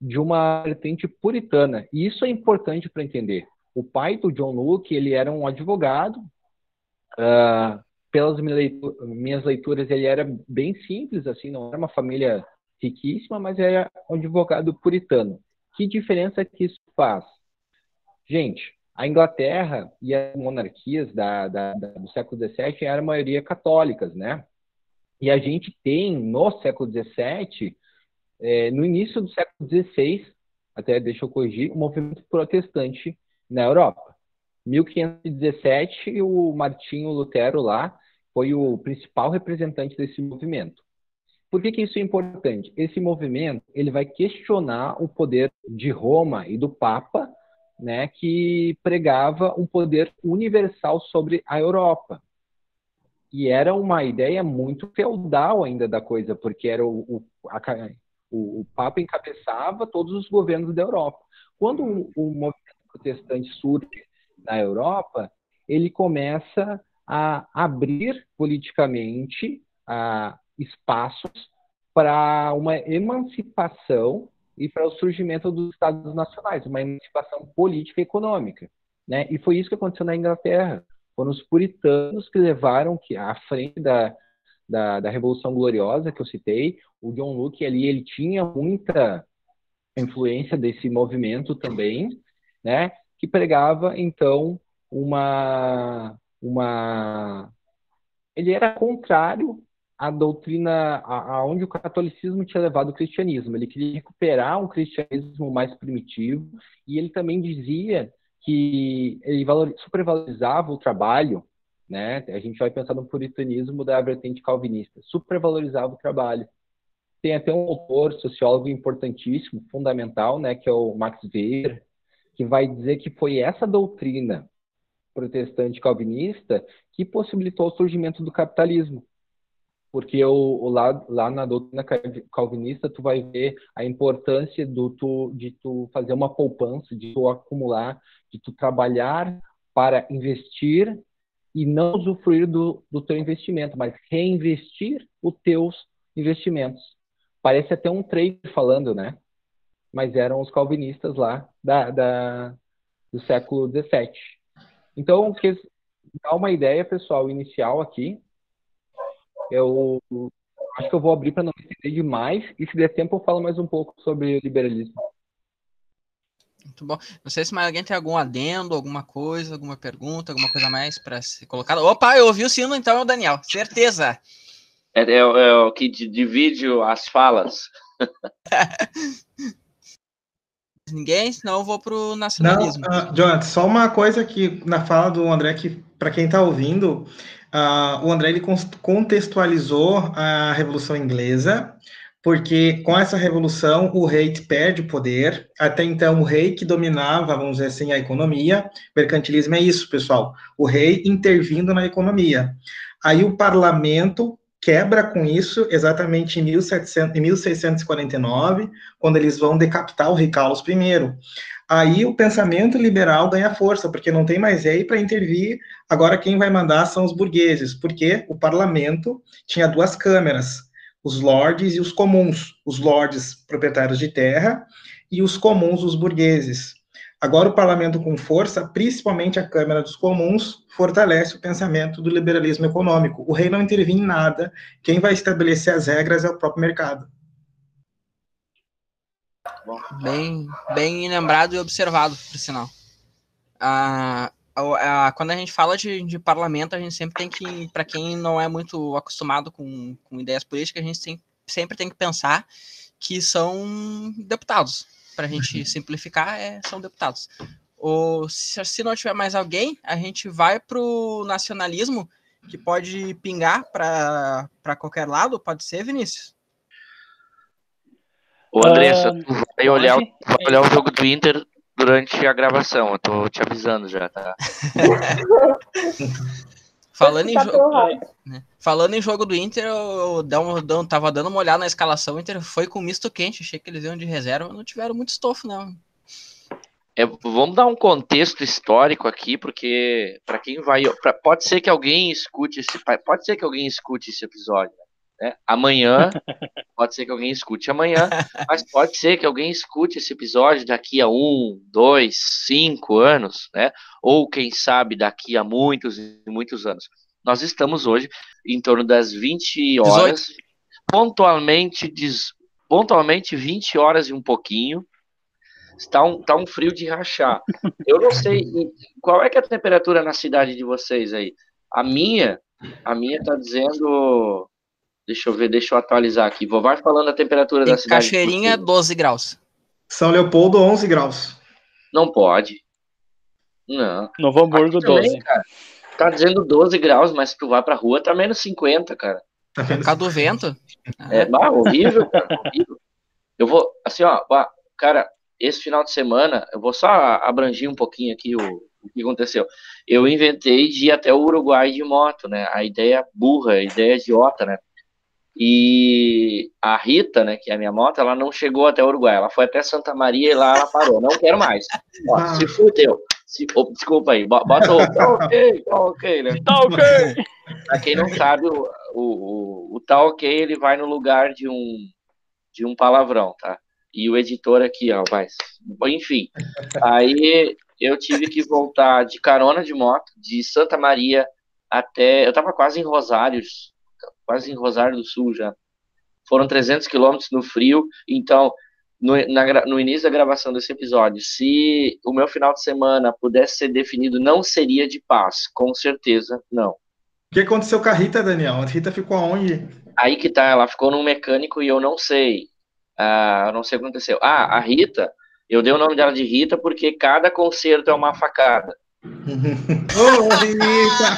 de uma vertente puritana. E isso é importante para entender. O pai do John Locke, ele era um advogado. ah, pelas minhas leituras, ele era bem simples, assim, não era uma família riquíssima, mas era um advogado puritano. Que diferença que isso faz? Gente, a Inglaterra e as monarquias da, da- da- do século XVII eram a maioria católicas, né? E a gente tem, no século XVII, eh, no início do século XVI, até deixa eu corrigir, o movimento protestante na Europa. 1517, o Martinho Lutero lá foi o principal representante desse movimento. Por que, que isso é importante? Esse movimento ele vai questionar o poder de Roma e do Papa, né, que pregava um poder universal sobre a Europa. E era uma ideia muito feudal ainda da coisa, porque era o, o, a o, o Papa encabeçava todos os governos da Europa. Quando o, o movimento protestante surge na Europa, ele começa a abrir politicamente ah, espaços para uma emancipação e para o surgimento dos Estados nacionais, uma emancipação política e econômica. Né? E foi isso que aconteceu na Inglaterra. Foram os puritanos que levaram que à frente da, da, da Revolução Gloriosa que eu citei. O John Locke ali ele tinha muita influência desse movimento também, né? Que pregava então uma uma ele era contrário à doutrina a- aonde o catolicismo tinha levado o cristianismo. Ele queria recuperar um cristianismo mais primitivo e ele também dizia que ele valor- supervalorizava o trabalho, né? A gente vai pensar no puritanismo da vertente calvinista, supervalorizava o trabalho. Tem até um autor, sociólogo importantíssimo, fundamental, né, que é o Max Weber, que vai dizer que foi essa doutrina protestante calvinista que possibilitou o surgimento do capitalismo. Porque o, lá, lá na doutrina calvinista tu vai ver a importância do tu, de tu fazer uma poupança, de tu acumular, de tu trabalhar para investir e não usufruir do, do teu investimento, mas reinvestir os teus investimentos. Parece até um trader falando, né? Mas eram os calvinistas lá da, da, do século XVII. Então, dá uma ideia, pessoal, inicial aqui. Eu acho que eu vou abrir para não me estender demais e se der tempo eu falo mais um pouco sobre liberalismo. Muito bom. Não sei se mais alguém tem algum adendo, alguma coisa, alguma pergunta, alguma coisa mais para ser colocada. Opa, eu ouvi o sino, então é o Daniel. Certeza. É, é- é o que di- divide as falas. Ninguém? Senão eu vou pro Não, nacionalismo. ah, Jonathan, só uma coisa que na fala do André, que para quem está ouvindo, ah, o André ele contextualizou a Revolução Inglesa, porque com essa revolução o rei perde o poder. Até então, o rei que dominava, vamos dizer assim, a economia. Mercantilismo é isso, pessoal. O rei intervindo na economia. Aí o parlamento quebra com isso exatamente em, 1700, em 1649, quando eles vão decapitar o rei Carlos I. Aí o pensamento liberal ganha força, porque não tem mais rei para intervir. Agora quem vai mandar são os burgueses, porque o parlamento tinha duas câmeras, os lordes e os comuns, os lordes proprietários de terra e os comuns, os burgueses. Agora o parlamento com força, principalmente a Câmara dos Comuns, fortalece o pensamento do liberalismo econômico. O rei não intervém em nada, quem vai estabelecer as regras é o próprio mercado. Bem, bem lembrado e observado, por sinal. Ah, a- a- quando a gente fala de, de parlamento, a gente sempre tem que, para quem não é muito acostumado com, com ideias políticas, a gente tem- sempre tem que pensar que são deputados. Para a gente simplificar, é, são deputados. Ou se, se não tiver mais alguém, a gente vai para o nacionalismo, que pode pingar para qualquer lado, pode ser, Vinícius? Ô, Andressa, uh, tu vai olhar, vai olhar o jogo do Inter durante a gravação, eu tô te avisando já, tá? Falando em, jogo, né? Falando em jogo do Inter, eu, eu, eu tava dando uma olhada na escalação. O Inter foi com misto quente. Achei que eles iam de reserva, mas não tiveram muito estofo, não. É, vamos dar um contexto histórico aqui, porque para quem vai, pra, pode ser que alguém escute esse, pode ser que alguém escute esse episódio. Né? Amanhã, pode ser que alguém escute amanhã, mas pode ser que alguém escute esse episódio daqui a um, dois, cinco anos, né? Ou quem sabe daqui a muitos e muitos anos. Nós estamos hoje em torno das 20 horas, 18. pontualmente, pontualmente 20 horas e um pouquinho, Está um, tá um frio de rachar. Eu não sei qual é que é a temperatura na cidade de vocês aí. A minha, a minha tá dizendo. Deixa eu ver, deixa eu atualizar aqui. Vou vai falando a temperatura em da cidade. Cachoeirinha, 12 graus. São Leopoldo, 11 graus. Não pode. Não. Novo Hamburgo, também, 12. Cara, tá dizendo 12 graus, mas se tu vai pra rua, tá menos 50, cara. Tá Por causa do vento? É, bah, horrível, cara, horrível. Eu vou, assim, ó, bah, cara, esse final de semana, eu vou só abrangir um pouquinho aqui o, o que aconteceu. Eu inventei de ir até o Uruguai de moto, né? A ideia burra, a ideia idiota, né? E a Rita, né, que é a minha moto, ela não chegou até o Uruguai, ela foi até Santa Maria e lá ela parou. Não quero mais. Ó, ah. Se fudeu. Se, oh, desculpa aí, bota o. Tá ok, tá ok, né? Tá ok. Pra quem não sabe, o, o, o, o tá ok, ele vai no lugar de um, de um palavrão, tá? e o editor aqui, ó, vai. Enfim, aí eu tive que voltar de carona de moto, de Santa Maria até. Eu tava quase em Rosário, quase em Rosário do Sul já. Foram 300 quilômetros no frio, então, no, na, no início da gravação desse episódio, se o meu final de semana pudesse ser definido, não seria de paz, com certeza não. O que aconteceu com a Rita, Daniel? A Rita ficou aonde? Aí que tá, ela ficou num mecânico e eu não sei. Ah, não sei o que aconteceu. Ah, a Rita, eu dei o nome dela de Rita porque cada concerto é uma facada. Ô, oh, Rita!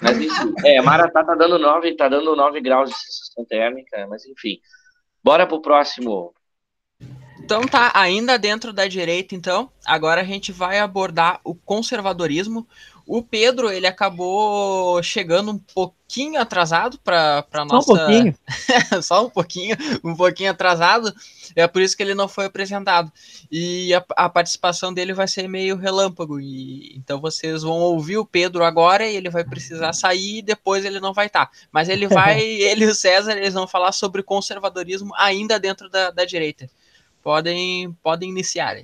mas enfim, é, Maratá tá dando 9, tá dando 9 graus de sensação térmica, mas enfim. Bora pro próximo. Então tá, ainda dentro da direita, então, agora a gente vai abordar o conservadorismo, o Pedro, ele acabou chegando um pouquinho atrasado para nossa. Só um pouquinho. Só um pouquinho, um pouquinho atrasado. É por isso que ele não foi apresentado. E a, a, participação dele vai ser meio relâmpago. E então vocês vão ouvir o Pedro agora e ele vai precisar sair e depois ele não vai estar. Tá. Mas ele vai, ele e o César, eles vão falar sobre conservadorismo ainda dentro da, da direita. Podem, podem iniciar.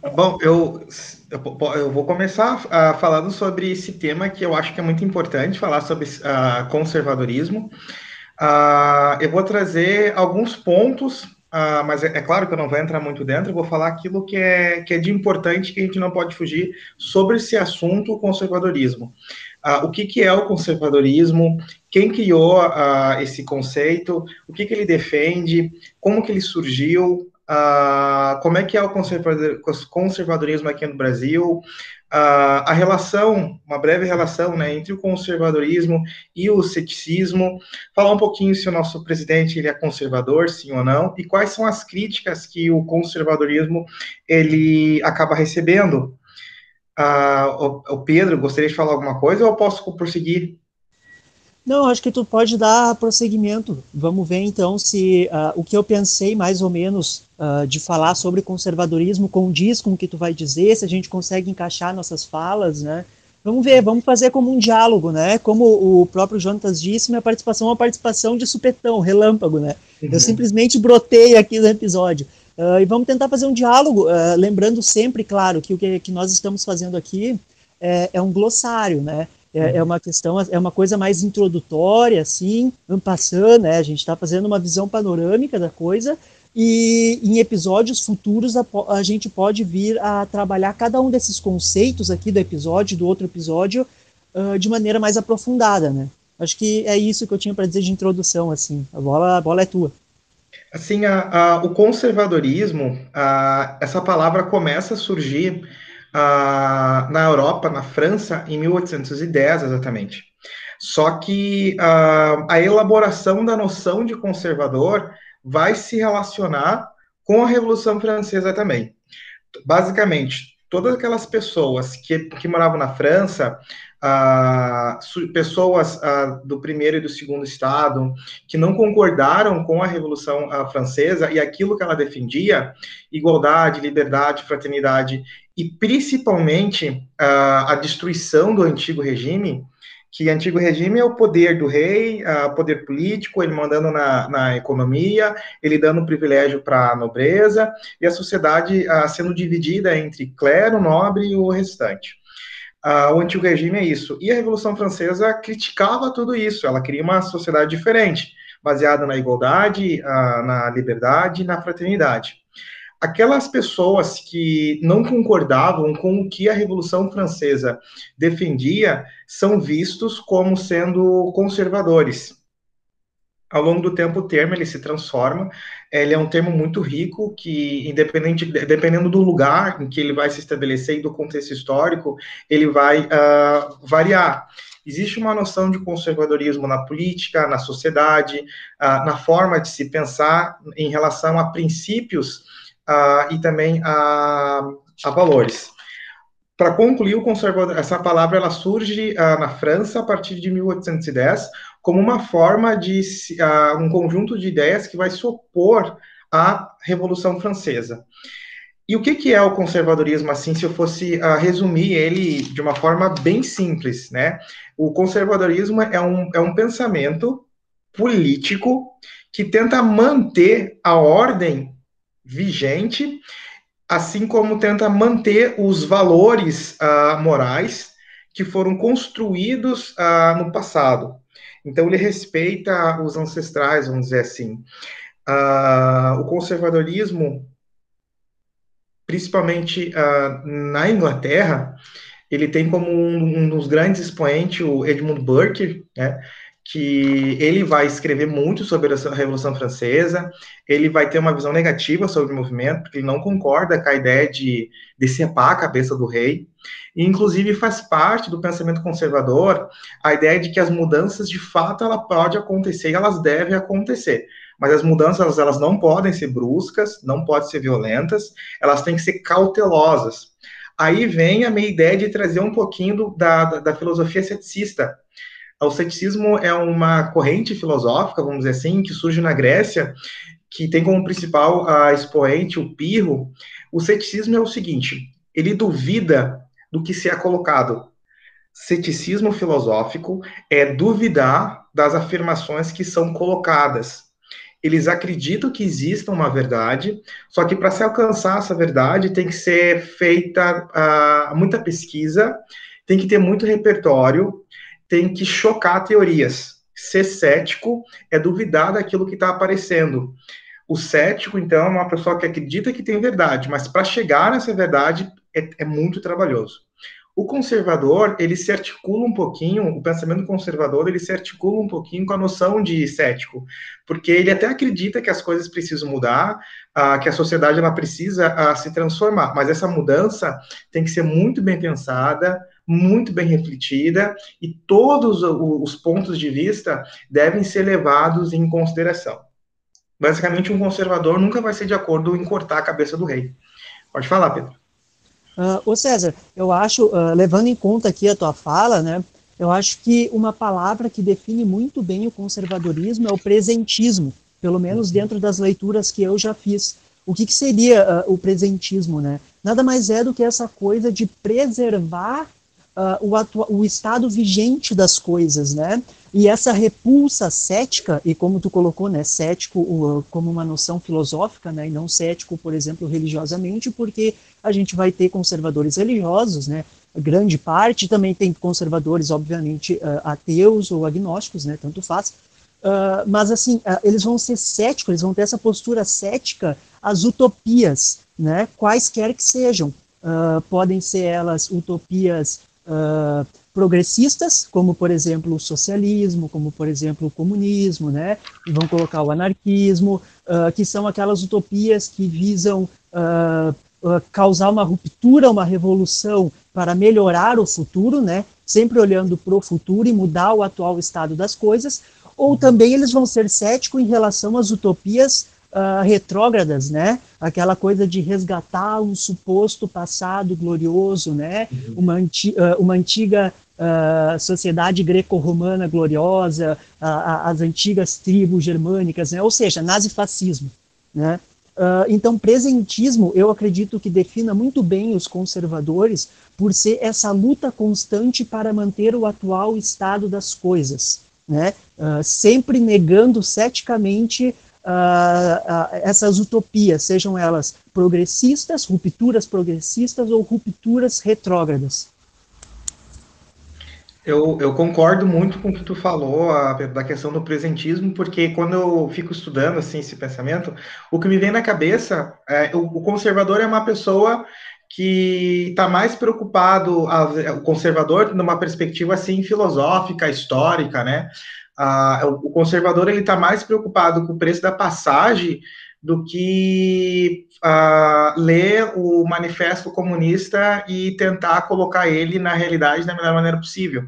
Bom, eu, eu, vou começar uh, falando sobre esse tema que eu acho que é muito importante, falar sobre uh, conservadorismo. Uh, eu vou trazer alguns pontos, mas é, é, claro que eu não vou entrar muito dentro, eu vou falar aquilo que é, que é de importante, que a gente não pode fugir sobre esse assunto, o conservadorismo. o que, que é o conservadorismo, quem criou esse conceito, o que, que ele defende, como que ele surgiu, Uh, como é que é o conservadorismo aqui no Brasil, uh, a relação, uma breve relação né, entre o conservadorismo e o ceticismo, falar um pouquinho se o nosso presidente ele é conservador, sim ou não, e quais são as críticas que o conservadorismo ele acaba recebendo. Uh, o, o Pedro, gostaria de falar alguma coisa ou eu posso prosseguir? Não, acho que tu pode dar prosseguimento. Vamos ver então se uh, o que eu pensei mais ou menos uh, de falar sobre conservadorismo condiz com o que tu vai dizer, se a gente consegue encaixar nossas falas, né? Vamos ver, vamos fazer como um diálogo, né? Como o próprio Jonatas disse, minha participação é uma participação de supetão, relâmpago, né? Uhum. Eu simplesmente brotei aqui no episódio. Uh, e vamos tentar fazer um diálogo, lembrando sempre, claro, que o que, que nós estamos fazendo aqui é, é um glossário, né? É, é, uma questão, é uma coisa mais introdutória, assim, passando, né? A gente está fazendo uma visão panorâmica da coisa e em episódios futuros a, a, gente pode vir a trabalhar cada um desses conceitos aqui do episódio, do outro episódio, uh, de maneira mais aprofundada, né? Acho que é isso que eu tinha para dizer de introdução, assim. A bola, a bola é tua. Assim, a, a, o conservadorismo, essa palavra começa a surgir na Europa, na França, em 1810, exatamente. Só que a elaboração da noção de conservador vai se relacionar com a Revolução Francesa também. Basicamente, todas aquelas pessoas que, que moravam na França, ah, pessoas ah, do primeiro e do segundo estado que não concordaram com a Revolução ah, Francesa e aquilo que ela defendia, igualdade, liberdade, fraternidade e principalmente a destruição do antigo regime, que antigo regime é o poder do rei, o poder político, ele mandando na, na economia, ele dando privilégio para a nobreza, e a sociedade sendo dividida entre clero, nobre e o restante. o antigo regime é isso. E a Revolução Francesa criticava tudo isso, ela queria uma sociedade diferente, baseada na igualdade, na liberdade e na fraternidade aquelas pessoas que não concordavam com o que a Revolução Francesa defendia são vistos como sendo conservadores. Ao longo do tempo, o termo ele se transforma. Ele é um termo muito rico que, independente, dependendo do lugar em que ele vai se estabelecer e do contexto histórico, ele vai uh, variar. Existe uma noção de conservadorismo na política, na sociedade, uh, na forma de se pensar em relação a princípios uh, e também a, a valores. Para concluir, o conservador, essa palavra ela surge uh, na França a partir de 1810 como uma forma de uh, um conjunto de ideias que vai se opor à Revolução Francesa. E o que, que é o conservadorismo, assim, se eu fosse uh, resumir ele de uma forma bem simples, né? O conservadorismo é um, é um pensamento político que tenta manter a ordem vigente, assim como tenta manter os valores uh, morais que foram construídos uh, no passado. Então, ele respeita os ancestrais, vamos dizer assim. Uh, o conservadorismo, principalmente na Inglaterra, ele tem como um, um, dos grandes expoentes o Edmund Burke, né, que ele vai escrever muito sobre a Revolução Francesa, ele vai ter uma visão negativa sobre o movimento, porque ele não concorda com a ideia de decepar a cabeça do rei, e inclusive faz parte do pensamento conservador a ideia de que as mudanças, de fato, ela pode acontecer e elas devem acontecer, mas as mudanças, elas não podem ser bruscas, não podem ser violentas, elas têm que ser cautelosas. Aí vem a minha ideia de trazer um pouquinho do, da, da, da filosofia ceticista, o ceticismo é uma corrente filosófica, vamos dizer assim, que surge na Grécia, que tem como principal uh, expoente o Pirro. O ceticismo é o seguinte: ele duvida do que se é colocado. Ceticismo filosófico é duvidar das afirmações que são colocadas. Eles acreditam que exista uma verdade, só que para se alcançar essa verdade tem que ser feita uh, muita pesquisa, tem que ter muito repertório, tem que chocar teorias. Ser cético é duvidar daquilo que está aparecendo. O cético, então, é uma pessoa que acredita que tem verdade, mas para chegar nessa verdade é, é, muito trabalhoso. O conservador, ele se articula um pouquinho, o pensamento conservador, ele se articula um pouquinho com a noção de cético, porque ele até acredita que as coisas precisam mudar, uh, que a sociedade ela precisa uh, se transformar, mas essa mudança tem que ser muito bem pensada, muito bem refletida e todos os pontos de vista devem ser levados em consideração. Basicamente, um conservador nunca vai ser de acordo em cortar a cabeça do rei. Pode falar, Pedro. Uh, ô César, eu acho, uh, levando em conta aqui a tua fala, né, eu acho que uma palavra que define muito bem o conservadorismo é o presentismo, pelo menos dentro das leituras que eu já fiz. O que, que seria uh, o presentismo, né? Nada mais é do que essa coisa de preservar o, o, estado vigente das coisas, né? E essa repulsa cética, e como tu colocou, né, cético como uma noção filosófica, né, e não cético, por exemplo, religiosamente, porque a gente vai ter conservadores religiosos, né, grande parte, também tem conservadores, obviamente, uh, ateus ou agnósticos, né, tanto faz, Uh, mas assim, eles vão ser céticos, eles vão ter essa postura cética às utopias, né, quaisquer que sejam. Uh, podem ser elas utopias uh, progressistas, como por exemplo o socialismo, como por exemplo o comunismo, né? E vão colocar o anarquismo, uh, que são aquelas utopias que visam uh, uh, causar uma ruptura, uma revolução para melhorar o futuro, né? Sempre olhando para o futuro e mudar o atual estado das coisas. Ou também eles vão ser céticos em relação às utopias uh, retrógradas, né? Aquela coisa de resgatar um suposto passado glorioso, né? Uhum. Uma, anti uh, uma antiga uh, sociedade greco-romana gloriosa, as antigas tribos germânicas, né? Ou seja, nazifascismo, né? então, presentismo, eu acredito que defina muito bem os conservadores por ser essa luta constante para manter o atual estado das coisas, né? sempre negando ceticamente uh, essas utopias, sejam elas progressistas, rupturas progressistas ou rupturas retrógradas. Eu, eu, concordo muito com o que tu falou a, da questão do presentismo, porque quando eu fico estudando assim esse pensamento, o que me vem na cabeça é o, o conservador é uma pessoa que está mais preocupado, a, o conservador, numa perspectiva assim filosófica, histórica, né? Ah, o conservador ele está mais preocupado com o preço da passagem do que ah, ler o manifesto comunista e tentar colocar ele na realidade da melhor maneira possível.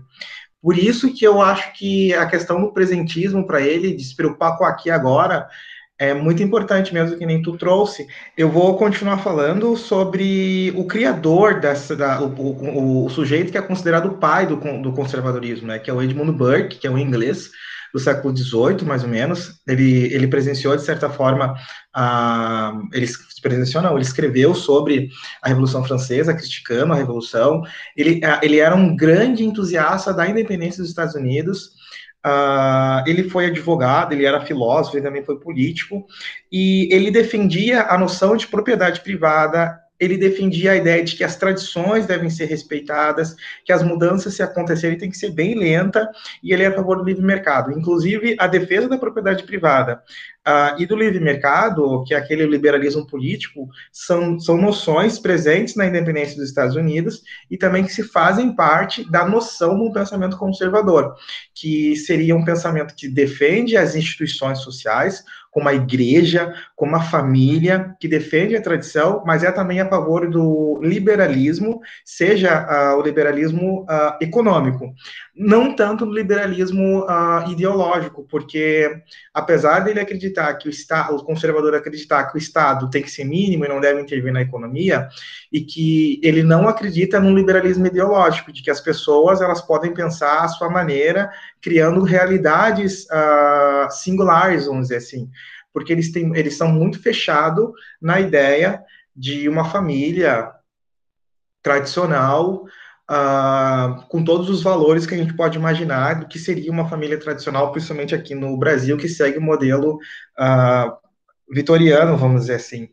Por isso que eu acho que a questão do presentismo para ele, de se preocupar com aqui agora, é muito importante mesmo que nem tu trouxe. Eu vou continuar falando sobre o criador dessa, da, o, o, o, sujeito que é considerado o pai do, do conservadorismo, né, que é o Edmund Burke, que é um inglês do século XVIII, mais ou menos. Ele, ele presenciou, de certa forma, a, ele presenciou, não, ele escreveu sobre a Revolução Francesa, criticando a Revolução. Ele, ele era um grande entusiasta da independência dos Estados Unidos, Uh, ele foi advogado, ele era filósofo, ele também foi político, e ele defendia a noção de propriedade privada, ele defendia a ideia de que as tradições devem ser respeitadas, que as mudanças, se acontecerem, tem que ser bem lenta, e ele é a favor do livre mercado. Inclusive, a defesa da propriedade privada Uh, e do livre mercado, que é aquele liberalismo político, são, são noções presentes na independência dos Estados Unidos e também que se fazem parte da noção do pensamento conservador, que seria um pensamento que defende as instituições sociais, como a igreja, como a família, que defende a tradição, mas é também a favor do liberalismo, seja uh, o liberalismo uh, econômico, não tanto do liberalismo ideológico, porque apesar dele acreditar que o Estado, o conservador acreditar que o Estado tem que ser mínimo e não deve intervir na economia, e que ele não acredita num liberalismo ideológico, de que as pessoas elas podem pensar a sua maneira, criando realidades uh, singulares, vamos dizer assim, porque eles têm, eles são muito fechados na ideia de uma família tradicional uh, com todos os valores que a gente pode imaginar do que seria uma família tradicional, principalmente aqui no Brasil, que segue o modelo uh, vitoriano, vamos dizer assim.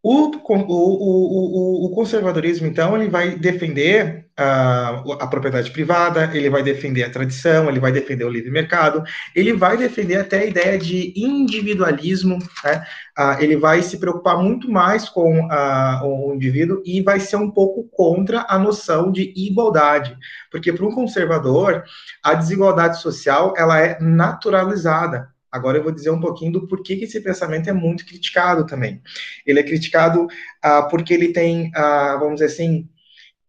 O, o, o, o, conservadorismo, então, ele vai defender uh, a propriedade privada, ele vai defender a tradição, ele vai defender o livre mercado, ele vai defender até a ideia de individualismo, né? uh, ele vai se preocupar muito mais com uh, o indivíduo e vai ser um pouco contra a noção de igualdade, porque para um conservador, a desigualdade social ela é naturalizada, Agora eu vou dizer um pouquinho do porquê que esse pensamento é muito criticado também. Ele é criticado uh, porque ele tem, uh, vamos dizer assim,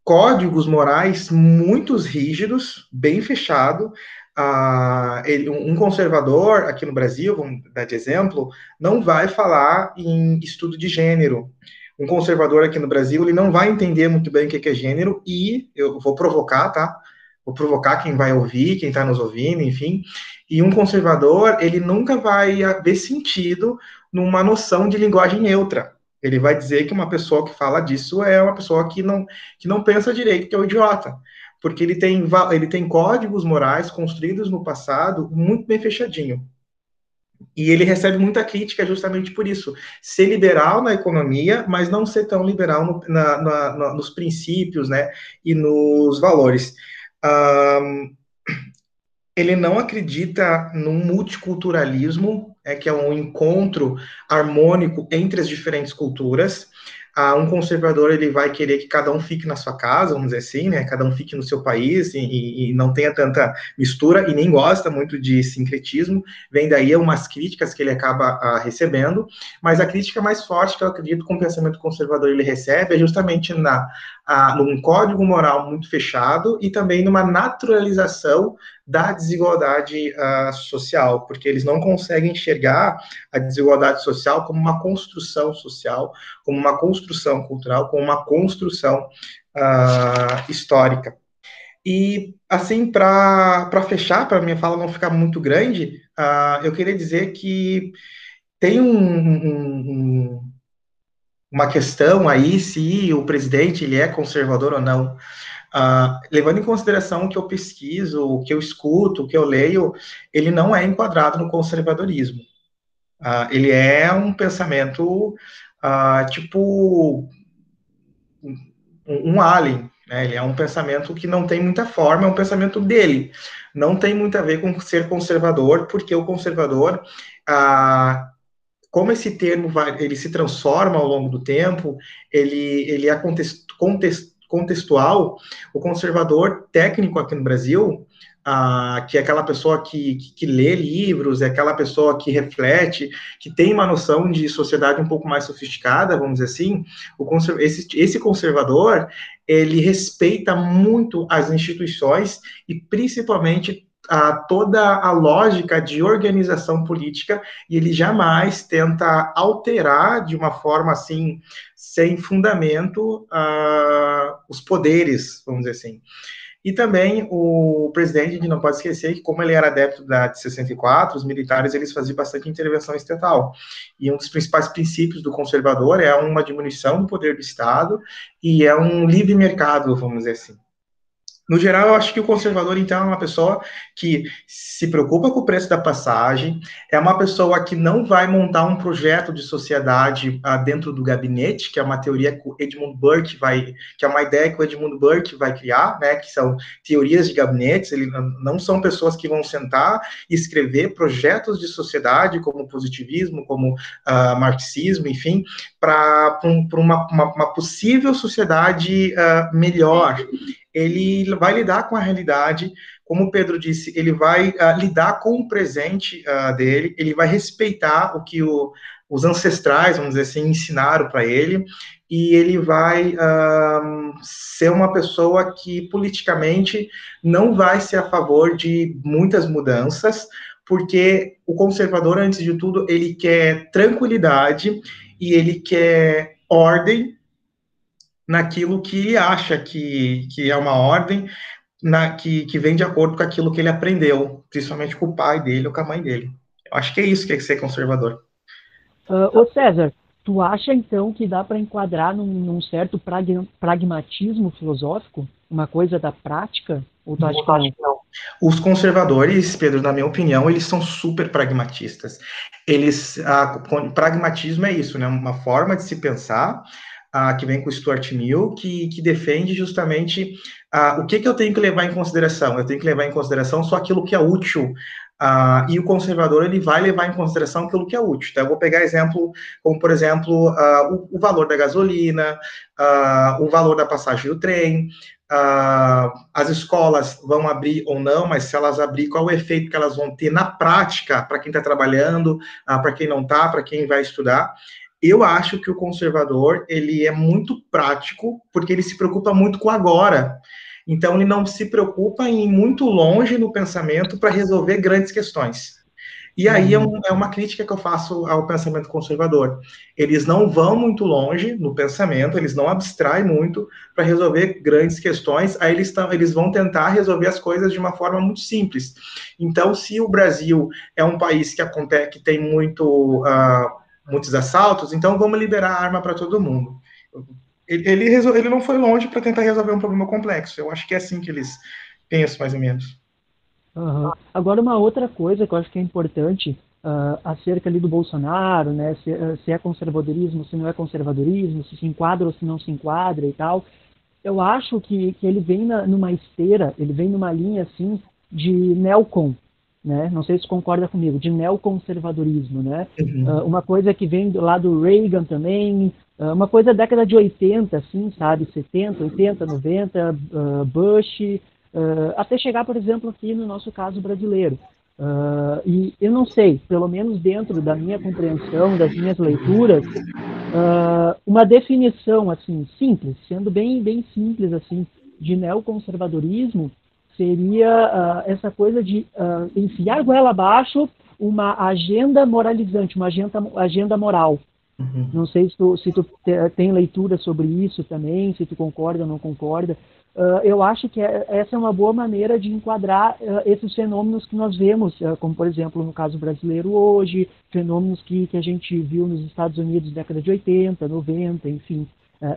códigos morais muito rígidos, bem fechado. Uh, ele, um conservador aqui no Brasil, vamos dar de exemplo, não vai falar em estudo de gênero. Um conservador aqui no Brasil, ele não vai entender muito bem o que é gênero e eu vou provocar, tá? Provocar quem vai ouvir, quem está nos ouvindo, enfim. E um conservador, ele nunca vai ver sentido numa noção de linguagem neutra. Ele vai dizer que uma pessoa que fala disso é uma pessoa que não, que não pensa direito, que é um idiota. Porque ele tem, ele tem códigos morais construídos no passado muito bem fechadinho. E ele recebe muita crítica justamente por isso. Ser liberal na economia, mas não ser tão liberal no, na, na, nos princípios né, e nos valores. Um, ele não acredita num multiculturalismo, é que é um encontro harmônico entre as diferentes culturas. Um conservador ele vai querer que cada um fique na sua casa, vamos dizer assim, né? Cada um fique no seu país e, e não tenha tanta mistura e nem gosta muito de sincretismo. Vem daí umas críticas que ele acaba ah, recebendo, mas a crítica mais forte que eu acredito que o pensamento conservador ele recebe é justamente na ah, num código moral muito fechado e também numa naturalização da desigualdade uh, social, porque eles não conseguem enxergar a desigualdade social como uma construção social, como uma construção cultural, como uma construção uh, histórica. E, assim, para fechar, para minha fala não ficar muito grande, uh, eu queria dizer que tem um, um, um, uma questão aí se o presidente ele é conservador ou não. Uh, levando em consideração o que eu pesquiso, o que eu escuto, o que eu leio, ele não é enquadrado no conservadorismo. Uh, ele é um pensamento uh, tipo um, um alien, né? Ele é um pensamento que não tem muita forma, é um pensamento dele. Não tem muito a ver com ser conservador, porque o conservador, como esse termo vai, ele se transforma ao longo do tempo, ele, ele é contest, contextual, o conservador técnico aqui no Brasil, ah, que é aquela pessoa que, que, que, lê livros, é aquela pessoa que reflete, que tem uma noção de sociedade um pouco mais sofisticada, vamos dizer assim, o esse, esse conservador, ele respeita muito as instituições e principalmente a toda a lógica de organização política e ele jamais tenta alterar de uma forma assim sem fundamento uh, os poderes, vamos dizer assim. E também o presidente, a gente não pode esquecer que como ele era adepto da de 64, os militares eles faziam bastante intervenção estatal. E um dos principais princípios do conservador é uma diminuição do poder do Estado e é um livre mercado, vamos dizer assim. No geral, eu acho que o conservador, então, é uma pessoa que se preocupa com o preço da passagem, é uma pessoa que não vai montar um projeto de sociedade uh, dentro do gabinete, que é uma teoria que o Edmund Burke vai, que é uma ideia que o Edmund Burke vai criar, né, que são teorias de gabinetes, ele não são pessoas que vão sentar e escrever projetos de sociedade, como positivismo, como uh, marxismo, enfim, para um, uma, uma, uma, possível sociedade uh, melhor ele vai lidar com a realidade, como o Pedro disse, ele vai uh, lidar com o presente uh, dele, ele vai respeitar o que o, os ancestrais, vamos dizer assim, ensinaram para ele, e ele vai uh, ser uma pessoa que politicamente não vai ser a favor de muitas mudanças, porque o conservador, antes de tudo, ele quer tranquilidade e ele quer ordem naquilo que acha que, que é uma ordem na, que, que vem de acordo com aquilo que ele aprendeu, principalmente com o pai dele ou com a mãe dele. Eu acho que é isso que é ser conservador. Uh, ô César, tu acha então que dá para enquadrar num, num certo pragmatismo filosófico? Uma coisa da prática? Ou tu acha que não? Os conservadores, Pedro, na minha opinião, eles são super pragmatistas. Eles, a, pragmatismo é isso, né? Uma forma de se pensar uh, que vem com o Stuart Mill, que, que defende justamente uh, o que, que eu tenho que levar em consideração. Eu tenho que levar em consideração só aquilo que é útil Uh, e o conservador ele vai levar em consideração aquilo que é útil. Então, eu vou pegar exemplo, como por exemplo, uh, o, o, valor da gasolina, uh, o valor da passagem do trem, as escolas vão abrir ou não, mas se elas abrir, qual o efeito que elas vão ter na prática para quem está trabalhando, para quem não está, para quem vai estudar. Eu acho que o conservador ele é muito prático porque ele se preocupa muito com agora. Então ele não se preocupa em ir muito longe no pensamento para resolver grandes questões. E aí é, um, é, uma crítica que eu faço ao pensamento conservador. Eles não vão muito longe no pensamento, eles não abstraem muito para resolver grandes questões, aí eles, tão, eles vão tentar resolver as coisas de uma forma muito simples. Então, se o Brasil é um país que, acontece, que tem muito. Uh, muitos assaltos, então vamos liberar a arma para todo mundo. Ele, ele, ele não foi longe para tentar resolver um problema complexo. Eu acho que é assim que eles pensam, mais ou menos. Uhum. Agora, uma outra coisa que eu acho que é importante uh, acerca ali do Bolsonaro, né, se, uh, se, é conservadorismo, se não é conservadorismo, se se enquadra ou se não se enquadra e tal, eu acho que, que ele vem na, numa esteira, ele vem numa linha assim de neocon, né? Não sei se concorda comigo, de neoconservadorismo, né? Uhum. Uh, uma coisa que vem do lado Reagan também, uh, uma coisa da década de 80, assim, sabe? 70, 80, 90, uh, Bush, até chegar, por exemplo, aqui no nosso caso brasileiro. e eu não sei, pelo menos dentro da minha compreensão, das minhas leituras, uma definição assim simples, sendo bem bem simples assim, de neoconservadorismo seria uh, essa coisa de uh, enfiar goela abaixo uma agenda moralizante, uma agenda, agenda moral. Uhum. Não sei se tu, se tu te, tem leitura sobre isso também, se tu concorda ou não concorda. Uh, eu acho que é, essa é uma boa maneira de enquadrar uh, esses fenômenos que nós vemos, uh, como por exemplo no caso brasileiro hoje, fenômenos que, que a gente viu nos Estados Unidos na década de 80, 90, enfim.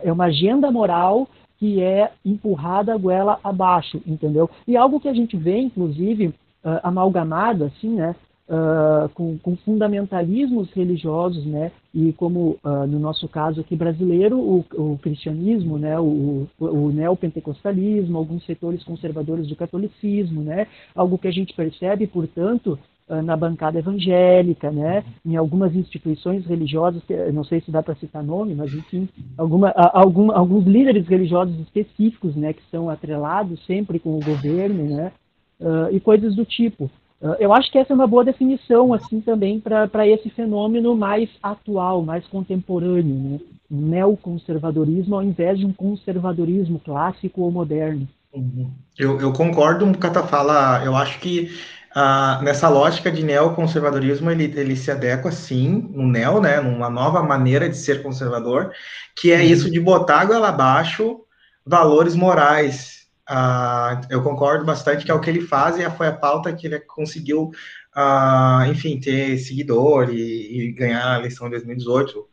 é uma agenda moral que é empurrada a goela abaixo, entendeu? E algo que a gente vê, inclusive, uh, amalgamado, assim, né, uh, com, com, fundamentalismos religiosos, né, e como uh, no nosso caso aqui brasileiro, o, o cristianismo, né, o, o neopentecostalismo, alguns setores conservadores do catolicismo, né, algo que a gente percebe, portanto, na bancada evangélica, né, em algumas instituições religiosas, não sei se dá para citar nome, mas enfim, alguma, algum, alguns líderes religiosos específicos, né, que são atrelados sempre com o governo, né, uh, e coisas do tipo. Uh, eu acho que essa é uma boa definição, assim, também para esse fenômeno mais atual, mais contemporâneo, né, neoconservadorismo ao invés de um conservadorismo clássico ou moderno. Uhum. Eu, eu concordo com o Cata fala, eu acho que ah, nessa lógica de neoconservadorismo, ele, ele se adequa, sim, no neo, né, numa nova maneira de ser conservador, que é isso de botar a goela abaixo valores morais. Ah, eu concordo bastante que é o que ele faz e foi a pauta que ele conseguiu, ah, enfim, ter seguidor e, e ganhar a eleição de 2018.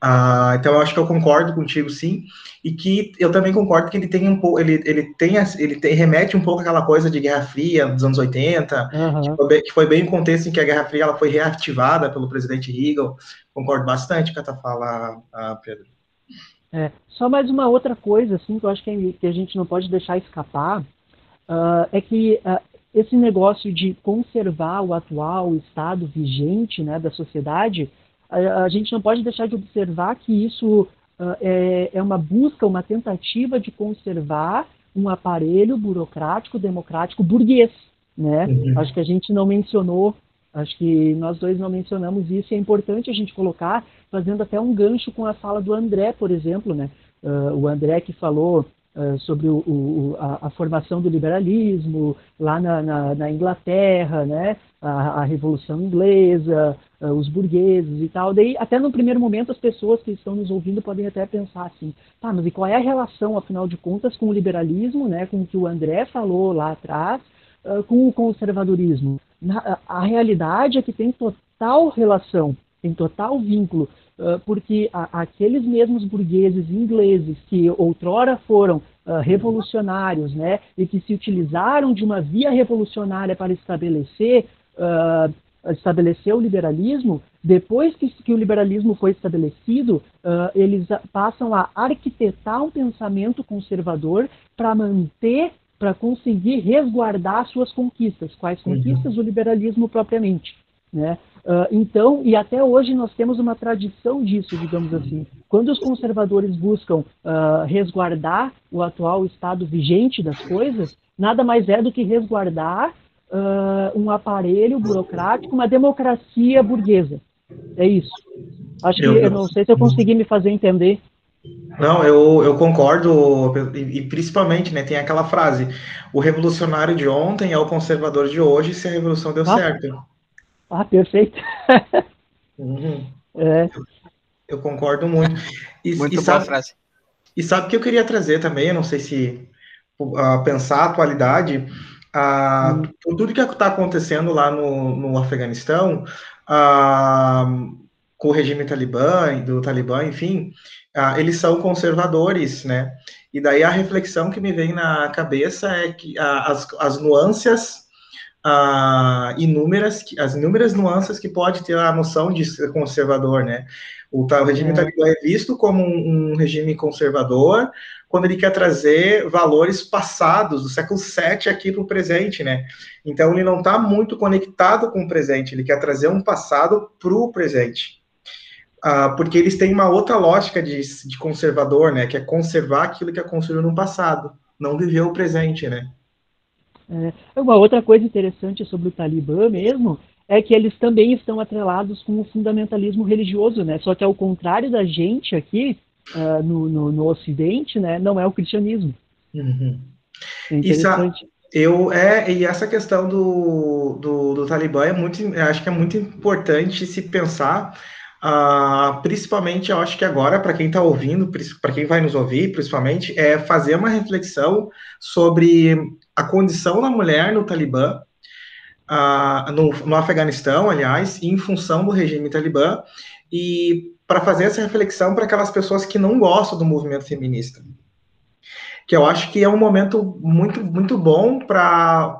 Ah, então eu acho que eu concordo contigo sim. E que eu também concordo que ele tem um pouco ele ele tem ele tem, remete um pouco àquela coisa de Guerra Fria dos anos 80 uhum. que, foi bem, que, foi bem, um contexto em que a Guerra Fria ela foi reativada pelo presidente Reagan. Concordo bastante com a tua fala Pedro. É, só mais uma outra coisa assim que eu acho que, que a gente não pode deixar escapar uh, é que uh, esse negócio de conservar o atual estado vigente né da sociedade a, a gente não pode deixar de observar que isso uh, é, é uma busca, uma tentativa de conservar um aparelho burocrático, democrático, burguês. Né? Uhum. Acho que a gente não mencionou, acho que nós dois não mencionamos isso, e é importante a gente colocar, fazendo até um gancho com a fala do André, por exemplo, né? Uh, o André que falou uh, sobre o, o, a, a, formação do liberalismo lá na, na, na Inglaterra, né? a, a Revolução Inglesa, uh, os burgueses e tal. Daí, até no primeiro momento, as pessoas que estão nos ouvindo podem até pensar assim, tá, mas e qual é a relação, afinal de contas, com o liberalismo, né, com o que o André falou lá atrás, uh, com o conservadorismo? Na, a, realidade é que tem total relação, tem total vínculo, porque a, aqueles mesmos burgueses ingleses que outrora foram uh, revolucionários, né, e que se utilizaram de uma via revolucionária para estabelecer uh, estabeleceu o liberalismo, depois que, que, o liberalismo foi estabelecido, uh, eles passam a arquitetar um pensamento conservador para manter, para conseguir resguardar suas conquistas. Quais uhum. conquistas? Uhum. O liberalismo propriamente. Né? Uh, então, e até hoje nós temos uma tradição disso, digamos assim. Quando os conservadores buscam uh, resguardar o atual estado vigente das coisas, nada mais é do que resguardar uh, um aparelho burocrático, uma democracia burguesa. É isso. Acho que eu, eu não sei se eu consegui me fazer entender. Não, eu, eu concordo, e, e, principalmente, né, tem aquela frase, o revolucionário de ontem é o conservador de hoje se a revolução deu ah. certo. Ah, perfeito. Uhum. É. Eu, concordo muito. E, muito e boa sabe, frase. E sabe que eu queria trazer também, eu não sei se uh, pensar a atualidade, ah, tudo que está acontecendo lá no, no Afeganistão, ah, com o regime talibã, do talibã, enfim, ah, eles são conservadores, né? E daí a reflexão que me vem na cabeça é que as, as nuances inúmeras, as inúmeras nuances que pode ter a noção de ser conservador, né? O, o regime é. talibã é visto como um, um, regime conservador quando ele quer trazer valores passados do século VII aqui para o presente, né? Então ele não está muito conectado com o presente, ele quer trazer um passado para o presente. Ah, porque eles têm uma outra lógica de, de conservador, né? Que é conservar aquilo que é construído no passado, não viver o presente, né? É, uma outra coisa interessante sobre o Talibã mesmo é que eles também estão atrelados com o fundamentalismo religioso, né? Só que ao contrário da gente aqui uh, no, no, no, Ocidente, né? Não é o cristianismo. Uhum. É interessante. Isso, eu é e essa questão do, do, do Talibã é muito, acho que é muito importante se pensar Uh, principalmente, eu acho que agora, para quem está ouvindo, para quem vai nos ouvir, principalmente, é fazer uma reflexão sobre a condição da mulher no Talibã, uh, no, no Afeganistão, aliás, em função do regime Talibã, e para fazer essa reflexão para aquelas pessoas que não gostam do movimento feminista. Que eu acho que é um momento muito, muito bom para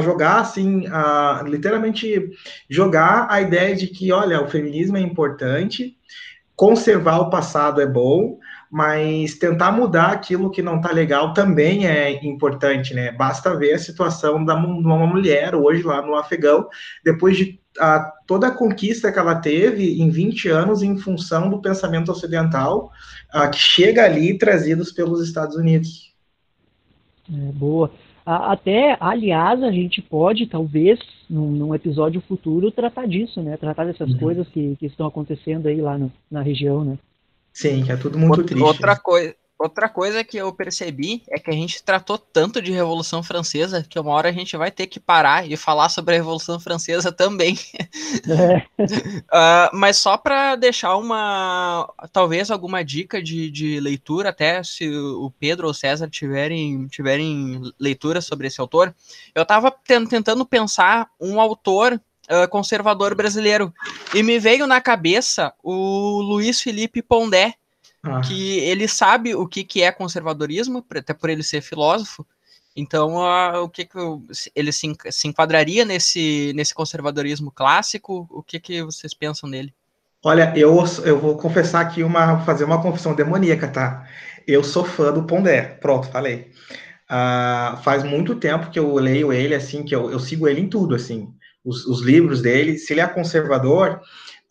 jogar, assim, uh, literalmente jogar a ideia de que, olha, o feminismo é importante, conservar o passado é bom, mas tentar mudar aquilo que não está legal também é importante, né? Basta ver a situação da uma mulher hoje lá no Afegão, depois de a, toda a conquista que ela teve em 20 anos em função do pensamento ocidental, a, que chega ali trazidos pelos Estados Unidos. É, boa. Até, aliás, a gente pode, talvez, num, num episódio futuro, tratar disso, né? Tratar dessas uhum. coisas que, que estão acontecendo aí lá no, na região, né? Sim, que é tudo muito outra, triste. Outra, coi outra coisa que eu percebi é que a gente tratou tanto de Revolução Francesa que uma hora a gente vai ter que parar e falar sobre a Revolução Francesa também. É. uh, mas só para deixar uma, talvez alguma dica de, de leitura, até se o Pedro ou o César tiverem, tiverem leitura sobre esse autor, eu estava tentando pensar um autor uh, conservador brasileiro. E me veio na cabeça o Luiz Felipe Pondé, ah. que ele sabe o que, que é conservadorismo, até por ele ser filósofo. Então, uh, o que, que ele se, se enquadraria nesse, nesse conservadorismo clássico? O que, que vocês pensam dele? Olha, eu, eu vou confessar aqui uma fazer uma confissão demoníaca, tá? Eu sou fã do Pondé. Pronto, falei. Uh, faz muito tempo que eu leio ele, assim, que eu, eu sigo ele em tudo, assim os, os livros dele, se ele é conservador,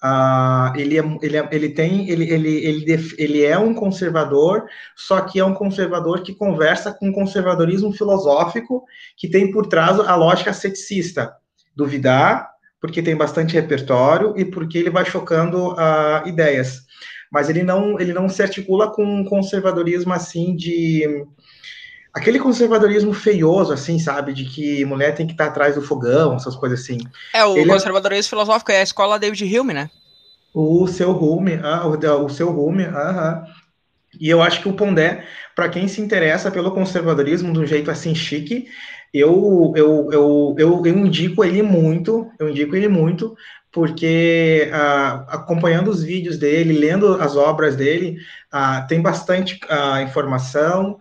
uh, ele, é, ele, é, ele tem, ele, ele, ele, ele é um conservador, só que é um conservador que conversa com um conservadorismo filosófico que tem por trás a lógica ceticista, duvidar, porque tem bastante repertório e porque ele vai chocando uh, ideias. Mas ele não, ele não se articula com um conservadorismo assim de aquele conservadorismo feioso, assim, sabe? De que mulher tem que estar atrás do fogão, essas coisas assim. É, o Ele é conservadorismo é... filosófico é a escola David Hume, né? O seu Hume, ah, o, o seu Hume, aham. E eu acho que o Pondé, para quem se interessa pelo conservadorismo de um jeito assim chique, eu, eu, eu, eu, eu indico ele muito, eu indico ele muito, porque ah, acompanhando os vídeos dele, lendo as obras dele, ah, tem bastante ah, informação,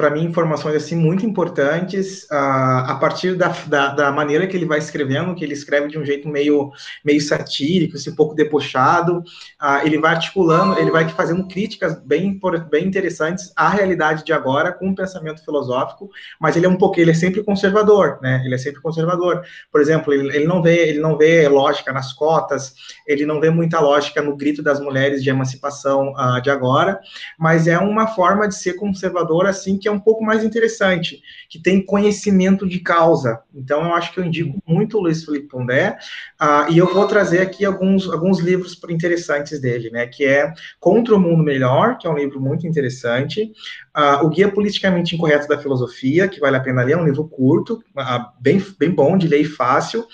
para mim, informações assim muito importantes uh, a partir da, da, da, maneira que ele vai escrevendo, que ele escreve de um jeito meio, meio satírico, assim, um pouco debochado. Uh, ele vai articulando, ele vai fazendo críticas bem, bem interessantes à realidade de agora com um pensamento filosófico, mas ele é um pouco, ele é sempre conservador, né? Ele é sempre conservador. Por exemplo, ele, ele não vê, ele não vê lógica nas cotas, ele não vê muita lógica no grito das mulheres de emancipação uh, de agora, mas é uma forma de ser conservador assim que é um pouco mais interessante, que tem conhecimento de causa. Então, eu acho que eu indico muito o Luiz Felipe Pondé, uh, e eu vou trazer aqui alguns, alguns livros interessantes dele, né, que é Contra o Mundo Melhor, que é um livro muito interessante, uh, O Guia Politicamente Incorreto da Filosofia, que vale a pena ler, é um livro curto, uh, bem, bem bom de ler e fácil,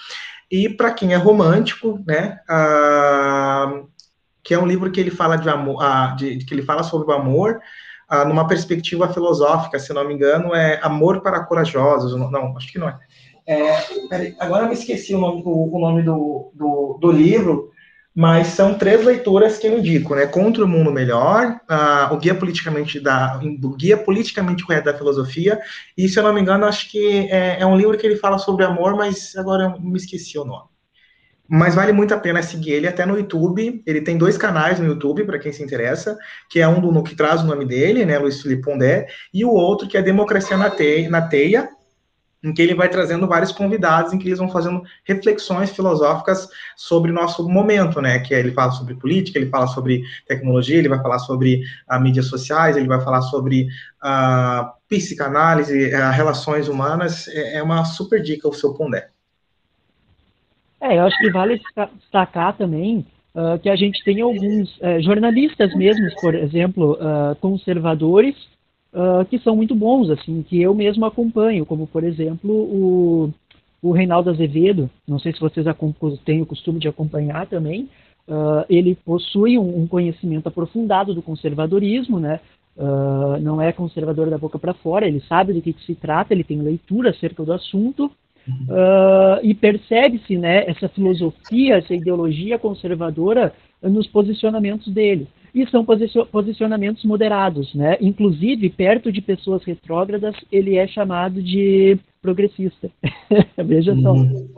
e para quem é romântico, né, que é um livro que ele fala de amor, de, que ele fala sobre o amor, ah, numa perspectiva filosófica, se não me engano, é Amor para Corajosos. Não, acho que não é. é peraí, agora eu me esqueci o nome, o, o nome do, do, do, livro, mas são três leituras que eu indico, né? Contra o Mundo Melhor, uh, o Guia Politicamente da o Guia Politicamente Correto da Filosofia, e se eu não me engano, acho que é, é um livro que ele fala sobre amor, mas agora eu me esqueci o nome. Mas vale muito a pena seguir ele até no YouTube. Ele tem dois canais no YouTube, para quem se interessa, que é um do que traz o nome dele, né, Luiz Felipe Pondé, e o outro que é Democracia na Teia, na Teia em que ele vai trazendo vários convidados, em que eles vão fazendo reflexões filosóficas sobre nosso momento, né? Que ele fala sobre política, ele fala sobre tecnologia, ele vai falar sobre a mídias sociais, ele vai falar sobre a psicanálise, a relações humanas. É, é uma super dica o seu Pondé. É, eu acho que vale destacar também uh, que a gente tem alguns uh, jornalistas mesmos, por exemplo, uh, conservadores, que são muito bons, assim, que eu mesmo acompanho, como por exemplo o, o Reinaldo Azevedo, não sei se vocês têm o costume de acompanhar também, ele possui um, um, conhecimento aprofundado do conservadorismo, né? Não é conservador da boca para fora, ele sabe do que, que, se trata, ele tem leitura acerca do assunto uh, e percebe-se né, essa filosofia, essa ideologia conservadora nos posicionamentos dele e são posicionamentos moderados, né? Inclusive, perto de pessoas retrógradas, ele é chamado de progressista. Veja só. Uhum.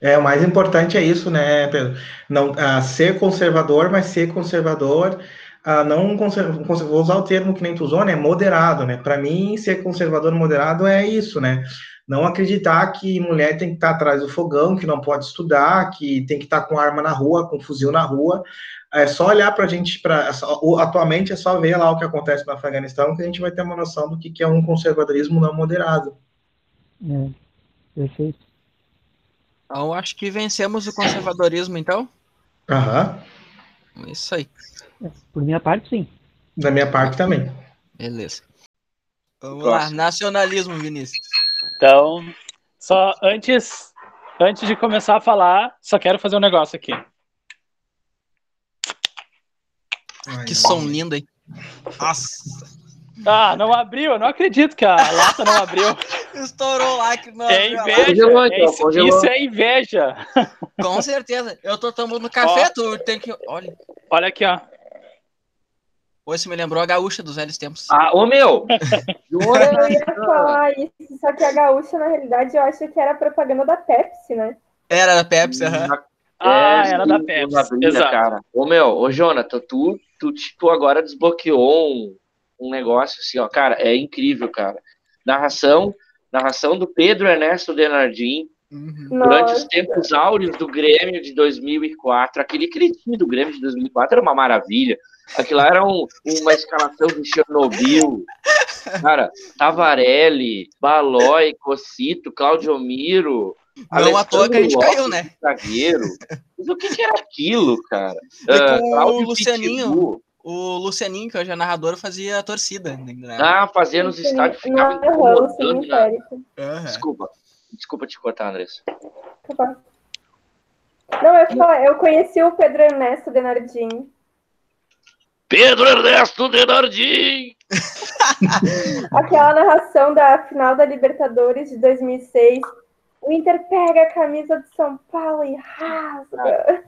É, o mais importante é isso, né, Pedro? Não, uh, ser conservador, mas ser conservador, uh, não conserv... vou usar o termo que nem tu usou, né, moderado, né? Para mim, ser conservador moderado é isso, né? Não acreditar que mulher tem que estar atrás do fogão, que não pode estudar, que tem que estar com arma na rua, com fuzil na rua, é só olhar para a gente, pra, é atualmente é só ver lá o que acontece no Afeganistão que a gente vai ter uma noção do que, que é um conservadorismo não moderado. É, perfeito. Então, acho que vencemos o conservadorismo, então. Aham. Isso aí. É, por minha parte, sim. Da minha parte também. Beleza. Vamos Próximo. lá, nacionalismo, Vinícius. Então, só antes, antes de começar a falar, só quero fazer um negócio aqui. Ai, que som lindo, hein? Nossa. Ah, não abriu, eu não acredito que a lata não abriu. Estourou lá que não É inveja, é isso, isso, é inveja. Com certeza. Eu tô tomando café, ó, tu tem que. Olha. Olha aqui, ó. Oi, me lembrou a gaúcha dos velhos tempos. Ah, ô meu! eu ia falar isso, só que a gaúcha, na realidade, eu acho que era propaganda da Pepsi, né? Era da Pepsi, aham. Uhum. Ah, era da Pepsi. Exato. Cara. Ô meu, ô Jonathan, tu, tu tipo agora desbloqueou um, um negócio assim, ó, cara, é incrível, cara. Narração, narração do Pedro Ernesto Denardim, Uhum. Durante os tempos áureos do Grêmio de 2004, aquele, aquele time do Grêmio de 2004 era uma maravilha. Aquilo lá era um, uma escalação de Chernobyl. Cara, Tavarelli, Balói, Cocito, Claudio Miro. Não à toa que a gente Lopes, caiu, né? Zagueiro. Mas o que, que era aquilo, cara? Uh, o Lucianinho. O Lucianinho, que hoje é narrador, fazia a torcida. Né? Ah, fazia nos estádios, ficava incomodando. Na... Uhum. Desculpa. Desculpa te cortar, Andressa. Não, eu, falar, eu conheci o Pedro Ernesto Denardim. Pedro Ernesto Denardim! Aquela narração da final da Libertadores de 2006 o Inter pega a camisa de São Paulo e rasga.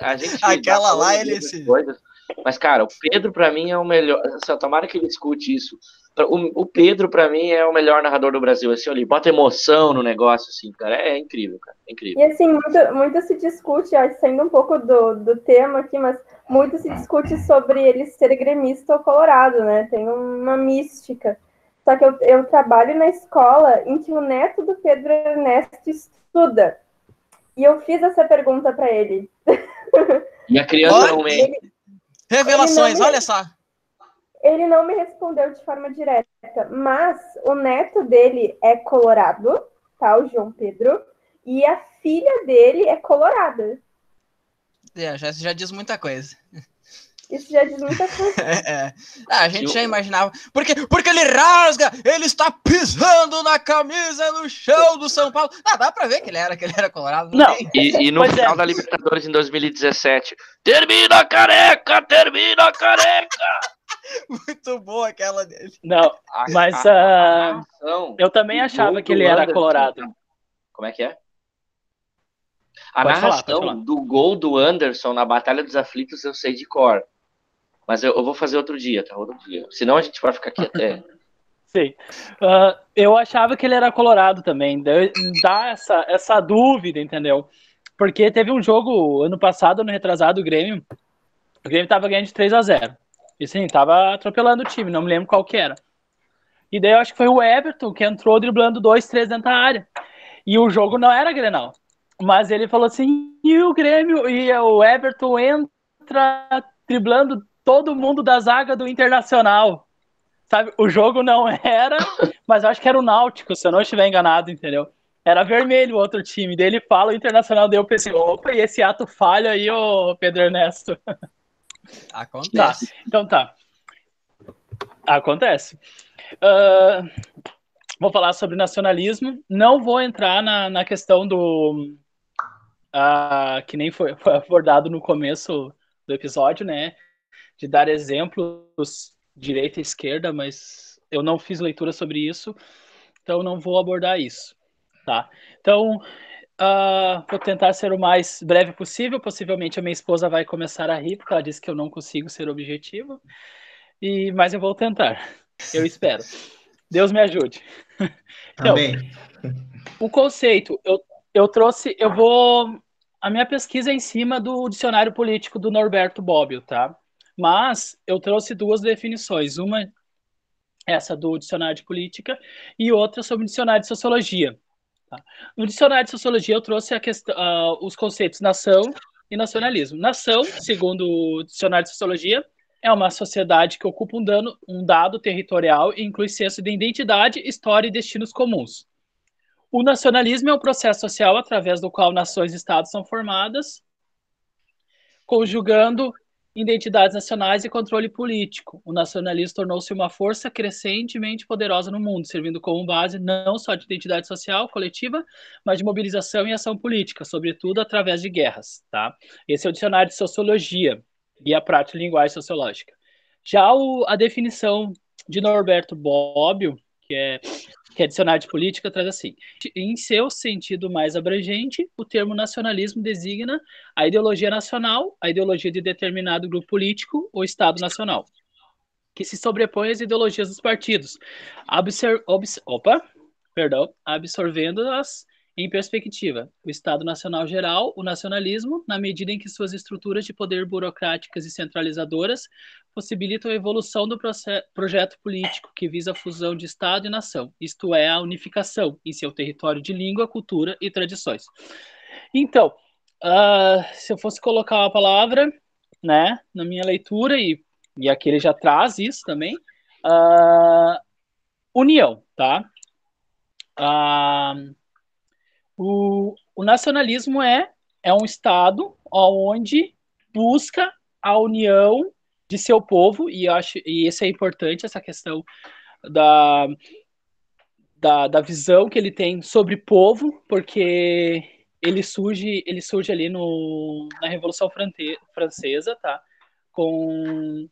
A gente Aquela lá, ele se... Coisas, mas, cara, o Pedro, para mim, é o melhor. Tomara que ele escute isso. O, o Pedro, para mim, é o melhor narrador do Brasil. Assim, ele bota emoção no negócio, assim, cara. É, é incrível, cara. É incrível. E, assim, muito, muito se discute, ó, saindo um pouco do, do tema aqui, mas muito se discute sobre ele ser gremista ou colorado, né? Tem uma mística. Só que eu, eu trabalho na escola em que o neto do Pedro Ernesto estuda. E eu fiz essa pergunta para ele. E a criança não me... Revelações, não olha só. Ele não me respondeu de forma direta, mas o neto dele é colorado, tá? O João Pedro. E a filha dele é colorada. É, já, já diz muita coisa. Isso já diz muita coisa. É, Ah, a gente Eu... já imaginava. Porque, porque ele rasga, ele está pisando na camisa no chão do São Paulo. Ah, dá pra ver que ele era, que ele era colorado. Não. E, e, no pois é. final é. da Libertadores em 2017. Termina careca, termina careca! Muito boa aquela dele. Não, mas a, a, uh, eu também achava que ele era colorado. Como é que é? A Pode narração falar. do gol do Anderson na Batalha dos Aflitos eu sei de cor. Mas eu, eu vou fazer outro dia, tá? Outro dia. Senão a gente vai ficar aqui até. Sim. Ah, eu achava que ele era colorado também. Dá essa, essa dúvida, entendeu? Porque teve um jogo ano passado, ano retrasado, o Grêmio. O Grêmio tava ganhando de 3 a 0 E sim, tava atropelando o time, não me lembro qual que era. E daí eu acho que foi o Everton que entrou driblando dois, três dentro da área. E o jogo não era Grenal. Mas ele falou assim: e o Grêmio e o Everton entra driblando todo mundo da zaga do Internacional. Sabe, o jogo não era, mas eu acho que era o Náutico, se eu não estiver enganado, entendeu? Era vermelho o outro time. Daí ele fala, o Internacional deu, eu pensei, opa, e esse ato falha aí, ô Pedro Ernesto? Tá, Acontece. então tá. Acontece. Ah, vou falar sobre nacionalismo. Não vou entrar na, na questão do. Que nem foi, foi abordado no começo do episódio, né? De dar exemplos direita e esquerda, mas eu não fiz leitura sobre isso, então não vou abordar isso. Tá? Então, ah, vou tentar ser o mais breve possível. Possivelmente a minha esposa vai começar a rir, porque ela disse que eu não consigo ser objetivo. E, mas eu vou tentar. Eu espero. Deus me ajude. Então, Também. o conceito, eu, eu trouxe, eu vou. A minha pesquisa é em cima do dicionário político do Norberto Bobbio, tá? Mas eu trouxe duas definições. Uma, essa do dicionário de política, e outra sobre o dicionário de sociologia. tá? No dicionário de sociologia, eu trouxe ah, os conceitos nação e nacionalismo. Nação, segundo o dicionário de sociologia, é uma sociedade que ocupa um, dano, um dado territorial e inclui senso de identidade, história e destinos comuns. O nacionalismo é um processo social através do qual nações e estados são formadas, conjugando identidades nacionais e controle político. O nacionalismo tornou-se uma força crescentemente poderosa no mundo, servindo como base não só de identidade social coletiva, mas de mobilização e ação política, sobretudo através de guerras. Tá? Esse é o dicionário de sociologia e a prática de linguagem sociológica. Já o, a definição de Norberto Bobbio, que é, que é dicionário de política, traz assim: em seu sentido mais abrangente, o termo nacionalismo designa a ideologia nacional, a ideologia de determinado grupo político ou Estado nacional, que se sobrepõe às ideologias dos partidos, absor opa, perdão, absorvendo-as em perspectiva, o Estado Nacional geral, o nacionalismo, na medida em que suas estruturas de poder burocráticas e centralizadoras possibilitam a evolução do projeto político que visa a fusão de Estado e nação, isto é, a unificação em seu território de língua, cultura e tradições. Então, uh, se eu fosse colocar uma palavra, né, na minha leitura, e, e aqui ele já traz isso também, uh, união, tá? Uh, o, o nacionalismo é, é um Estado onde busca a união de seu povo, e, acho, e isso é importante, essa questão da, da, da visão que ele tem sobre povo, porque ele surge, ele surge ali no, na Revolução Francesa, tá? com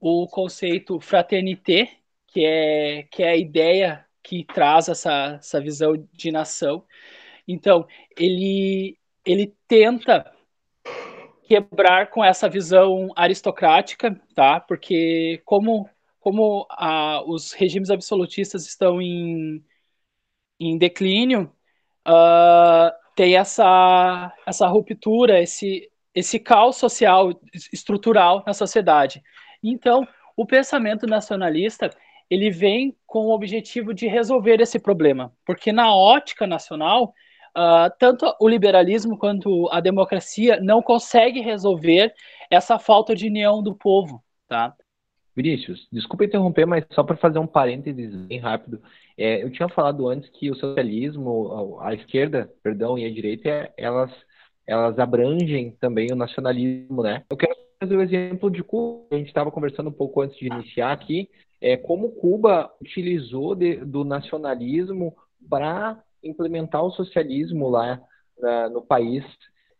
o conceito fraternité, que é, que é a ideia que traz essa, essa visão de nação. Então, ele, ele tenta quebrar com essa visão aristocrática, tá? Porque como, como a, os regimes absolutistas estão em, em declínio, uh, tem essa, essa ruptura, esse, esse caos social estrutural na sociedade. Então, o pensamento nacionalista ele vem com o objetivo de resolver esse problema, porque na ótica nacional Uh, tanto o liberalismo quanto a democracia não consegue resolver essa falta de união do povo, tá? Vinícius, desculpa interromper, mas só para fazer um parênteses bem rápido, é, eu tinha falado antes que o socialismo, a esquerda, perdão, e a direita, elas, elas abrangem também o nacionalismo, né? Eu quero fazer o exemplo de Cuba, a gente estava conversando um pouco antes de iniciar aqui, é, como Cuba utilizou de, do nacionalismo para implementar o socialismo lá na, no país,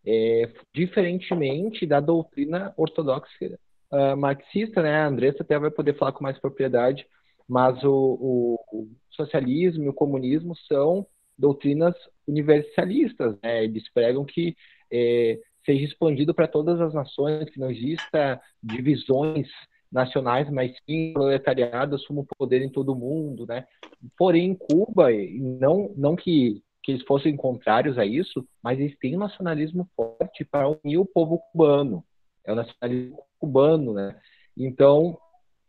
é, diferentemente da doutrina ortodoxa uh, marxista, né? A Andressa até vai poder falar com mais propriedade, mas o, o, socialismo e o comunismo são doutrinas universalistas, né? Eles pregam que é, seja expandido para todas as nações, que não exista divisões nacionais, mas sim proletariado assuma o poder em todo o mundo, né? Porém, em Cuba, não, não que, que eles fossem contrários a isso, mas eles têm um nacionalismo forte para unir o povo cubano. É o nacionalismo cubano, né? Então,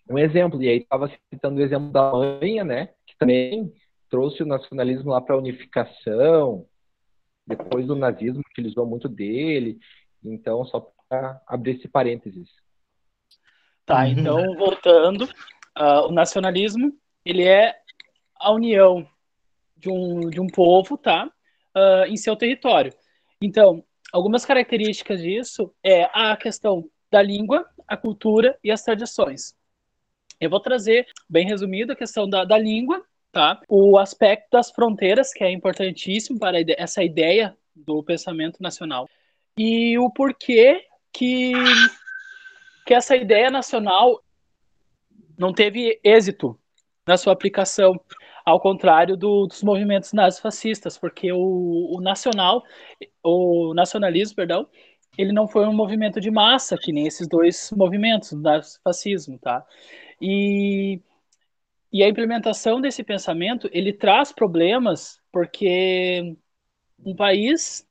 um exemplo, e aí estava citando o exemplo da Alemanha, né? Que também trouxe o nacionalismo lá para a unificação, depois do nazismo utilizou muito dele. Então, só para abrir esse parênteses. Tá, uhum. então, voltando, uh, o nacionalismo, ele é a união de um, de um povo, tá, uh, em seu território. Então, algumas características disso é a questão da língua, a cultura e as tradições. Eu vou trazer, bem resumido, a questão da, da língua, tá? O aspecto das fronteiras, que é importantíssimo para essa ideia do pensamento nacional. E o porquê que que essa ideia nacional não teve êxito na sua aplicação, ao contrário do, dos movimentos nazifascistas, porque o, o, nacional, o nacionalismo, perdão, ele não foi um movimento de massa, que nem esses dois movimentos, do nazifascismo, tá? E, e a implementação desse pensamento, ele traz problemas, porque um país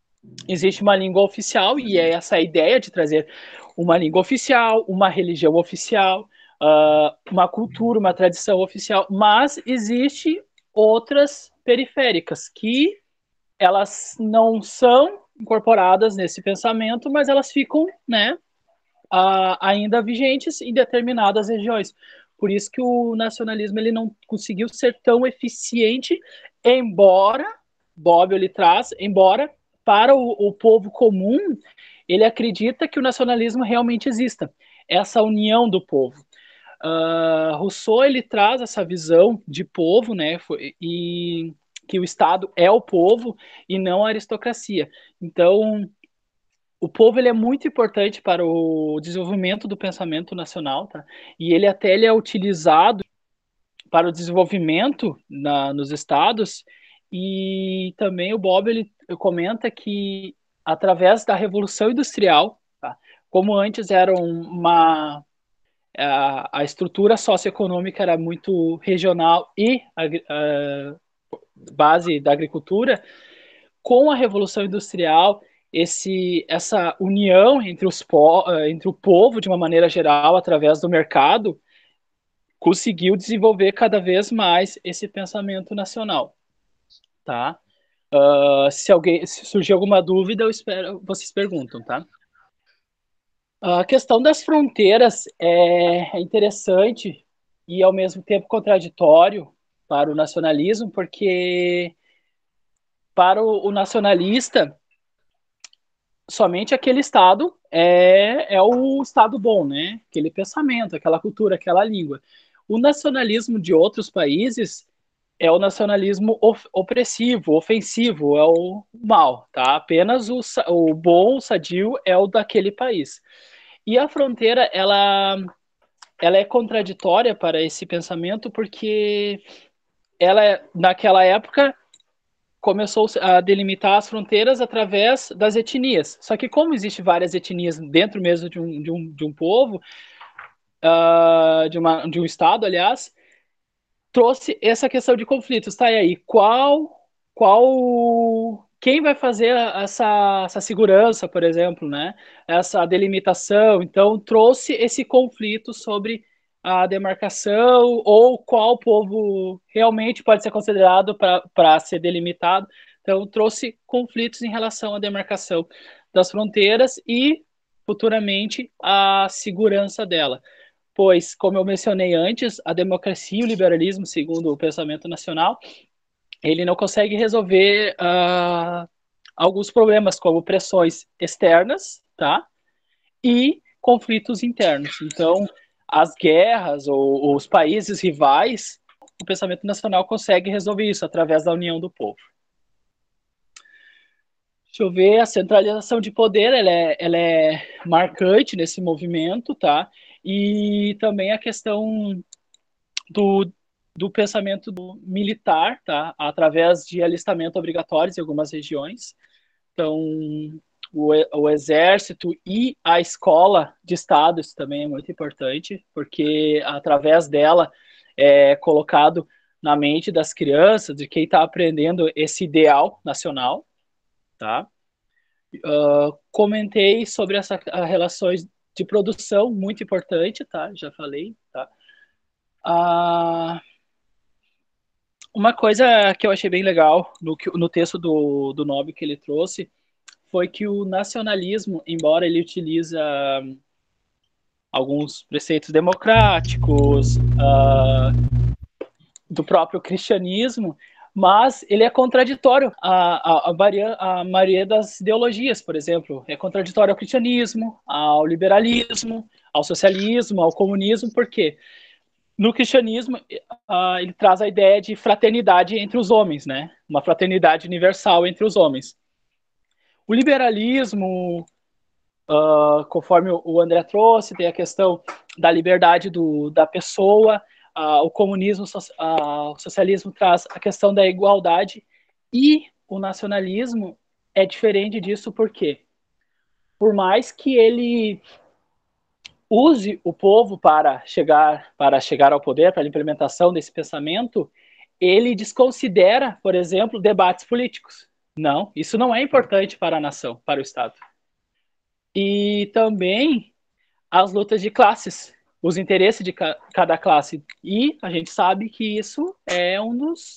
existe uma língua oficial e é essa ideia de trazer uma língua oficial, uma religião oficial, uh, uma cultura, uma tradição oficial, mas existe outras periféricas que elas não são incorporadas nesse pensamento, mas elas ficam, né, uh, ainda vigentes em determinadas regiões. Por isso que o nacionalismo ele não conseguiu ser tão eficiente, embora Bob ele traz, embora para o, o povo comum ele acredita que o nacionalismo realmente exista, essa união do povo. Uh, Rousseau ele traz essa visão de povo, né, e que o Estado é o povo e não a aristocracia. Então, o povo ele é muito importante para o desenvolvimento do pensamento nacional, tá? E ele até ele é utilizado para o desenvolvimento na, nos estados e também o Bob ele comenta que através da Revolução Industrial, tá? como antes era uma a, a estrutura socioeconômica era muito regional e a, a base da agricultura, com a Revolução Industrial, esse, essa união entre, os po entre o povo, de uma maneira geral, através do mercado, conseguiu desenvolver cada vez mais esse pensamento nacional. Tá? Uh, se alguém se surgir alguma dúvida, eu espero vocês perguntam, tá? A questão das fronteiras é, é interessante e ao mesmo tempo contraditório para o nacionalismo, porque para o, nacionalista somente aquele estado é, é o estado bom, né? Aquele pensamento, aquela cultura, aquela língua. O nacionalismo de outros países é o nacionalismo opressivo, ofensivo, é o mal, tá? Apenas o, o bom, o sadio é o daquele país. E a fronteira, ela, ela é contraditória para esse pensamento porque ela, naquela época, começou a delimitar as fronteiras através das etnias. Só que como existe várias etnias dentro mesmo de um, de um, de um povo, uh, de, uma, de um estado, aliás, trouxe essa questão de conflitos. Tá, e aí, qual, qual, quem vai fazer essa, essa segurança, por exemplo, né? Essa delimitação. Então, trouxe esse conflito sobre a demarcação ou qual povo realmente pode ser considerado para ser delimitado. Então, trouxe conflitos em relação à demarcação das fronteiras e, futuramente, a segurança dela pois, como eu mencionei antes, a democracia e o liberalismo, segundo o pensamento nacional, ele não consegue resolver uh, alguns problemas, como pressões externas, tá? E conflitos internos. Então, as guerras ou, ou os países rivais, o pensamento nacional consegue resolver isso através da união do povo. Deixa eu ver, a centralização de poder, ela é, ela é marcante nesse movimento, tá? E também a questão do, do pensamento do militar, tá? Através de alistamento obrigatório em algumas regiões. Então, o, o exército e a escola de Estado, isso também é muito importante, porque através dela é colocado na mente das crianças, de quem está aprendendo esse ideal nacional, tá? Uh, comentei sobre essas relações de produção, muito importante, tá? Já falei, tá? Uh, uma coisa que eu achei bem legal no, no texto do, do Nobre que ele trouxe foi que o nacionalismo, embora ele utiliza alguns preceitos democráticos, uh, do próprio cristianismo, mas ele é contraditório à, à, à, à maioria das ideologias, por exemplo. É contraditório ao cristianismo, ao liberalismo, ao socialismo, ao comunismo, por quê? No cristianismo, uh, ele traz a ideia de fraternidade entre os homens, né? Uma fraternidade universal entre os homens. O liberalismo, uh, conforme o André trouxe, tem a questão da liberdade do, da pessoa, o comunismo, o socialismo traz a questão da igualdade e o nacionalismo é diferente disso porque por mais que ele use o povo para chegar para chegar ao poder, para a implementação desse pensamento, ele desconsidera, por exemplo, debates políticos. Não, isso não é importante para a nação, para o Estado. E também as lutas de classes, os interesses de ca cada classe. E a gente sabe que isso é um dos,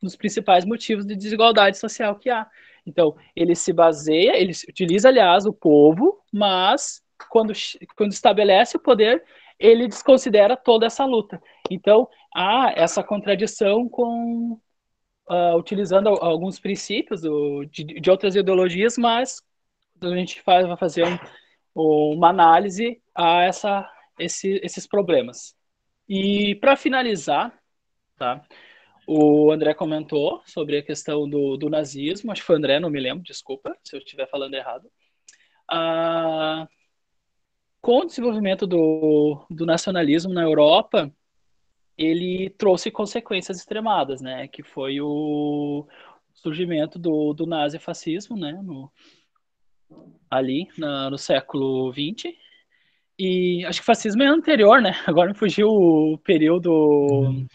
dos principais motivos de desigualdade social que há. Então, ele se baseia, ele utiliza, aliás, o povo, mas quando, quando estabelece o poder, ele desconsidera toda essa luta. Então, há essa contradição com uh, utilizando alguns princípios do, de, de, outras ideologias, mas a gente faz, vai fazer um, uma análise a essa esse, esses problemas. E para finalizar, tá? O André comentou sobre a questão do, do, nazismo, acho que foi o André, não me lembro, desculpa se eu estiver falando errado. Ah, com o desenvolvimento do, do nacionalismo na Europa, ele trouxe consequências extremadas, né? Que foi o surgimento do, do nazifascismo, né? No, ali na, no século XX e acho que o fascismo é anterior, né? Agora me fugiu o período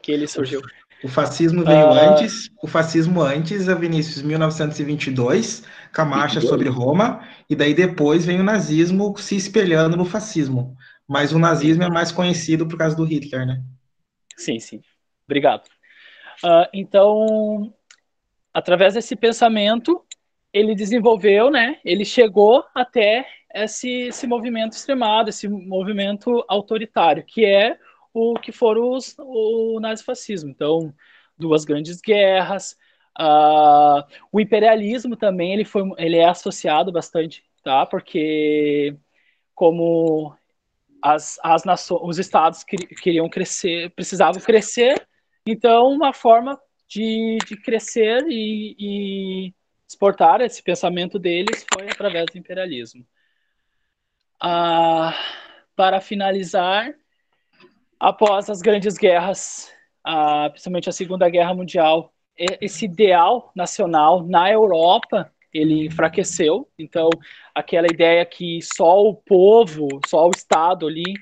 que ele surgiu. O fascismo veio uh... antes, o fascismo antes, a Vinícius, 1922, com a marcha sobre Roma, e daí depois vem o nazismo se espelhando no fascismo. Mas o nazismo é mais conhecido por causa do Hitler, né? Sim, sim. Obrigado. Uh, então, através desse pensamento, ele desenvolveu, né? Ele chegou até esse, esse movimento extremado, esse movimento autoritário, que é o que foram os, o nazifascismo. Então, duas grandes guerras, uh, o imperialismo também ele foi, ele é associado bastante, tá? Porque como as, as nações, os estados queriam crescer, precisavam crescer, então uma forma de, de crescer e, e exportar esse pensamento deles foi através do imperialismo. Ah, para finalizar, após as grandes guerras, ah, principalmente a Segunda Guerra Mundial, esse ideal nacional na Europa ele enfraqueceu. Então, aquela ideia que só o povo, só o Estado ali,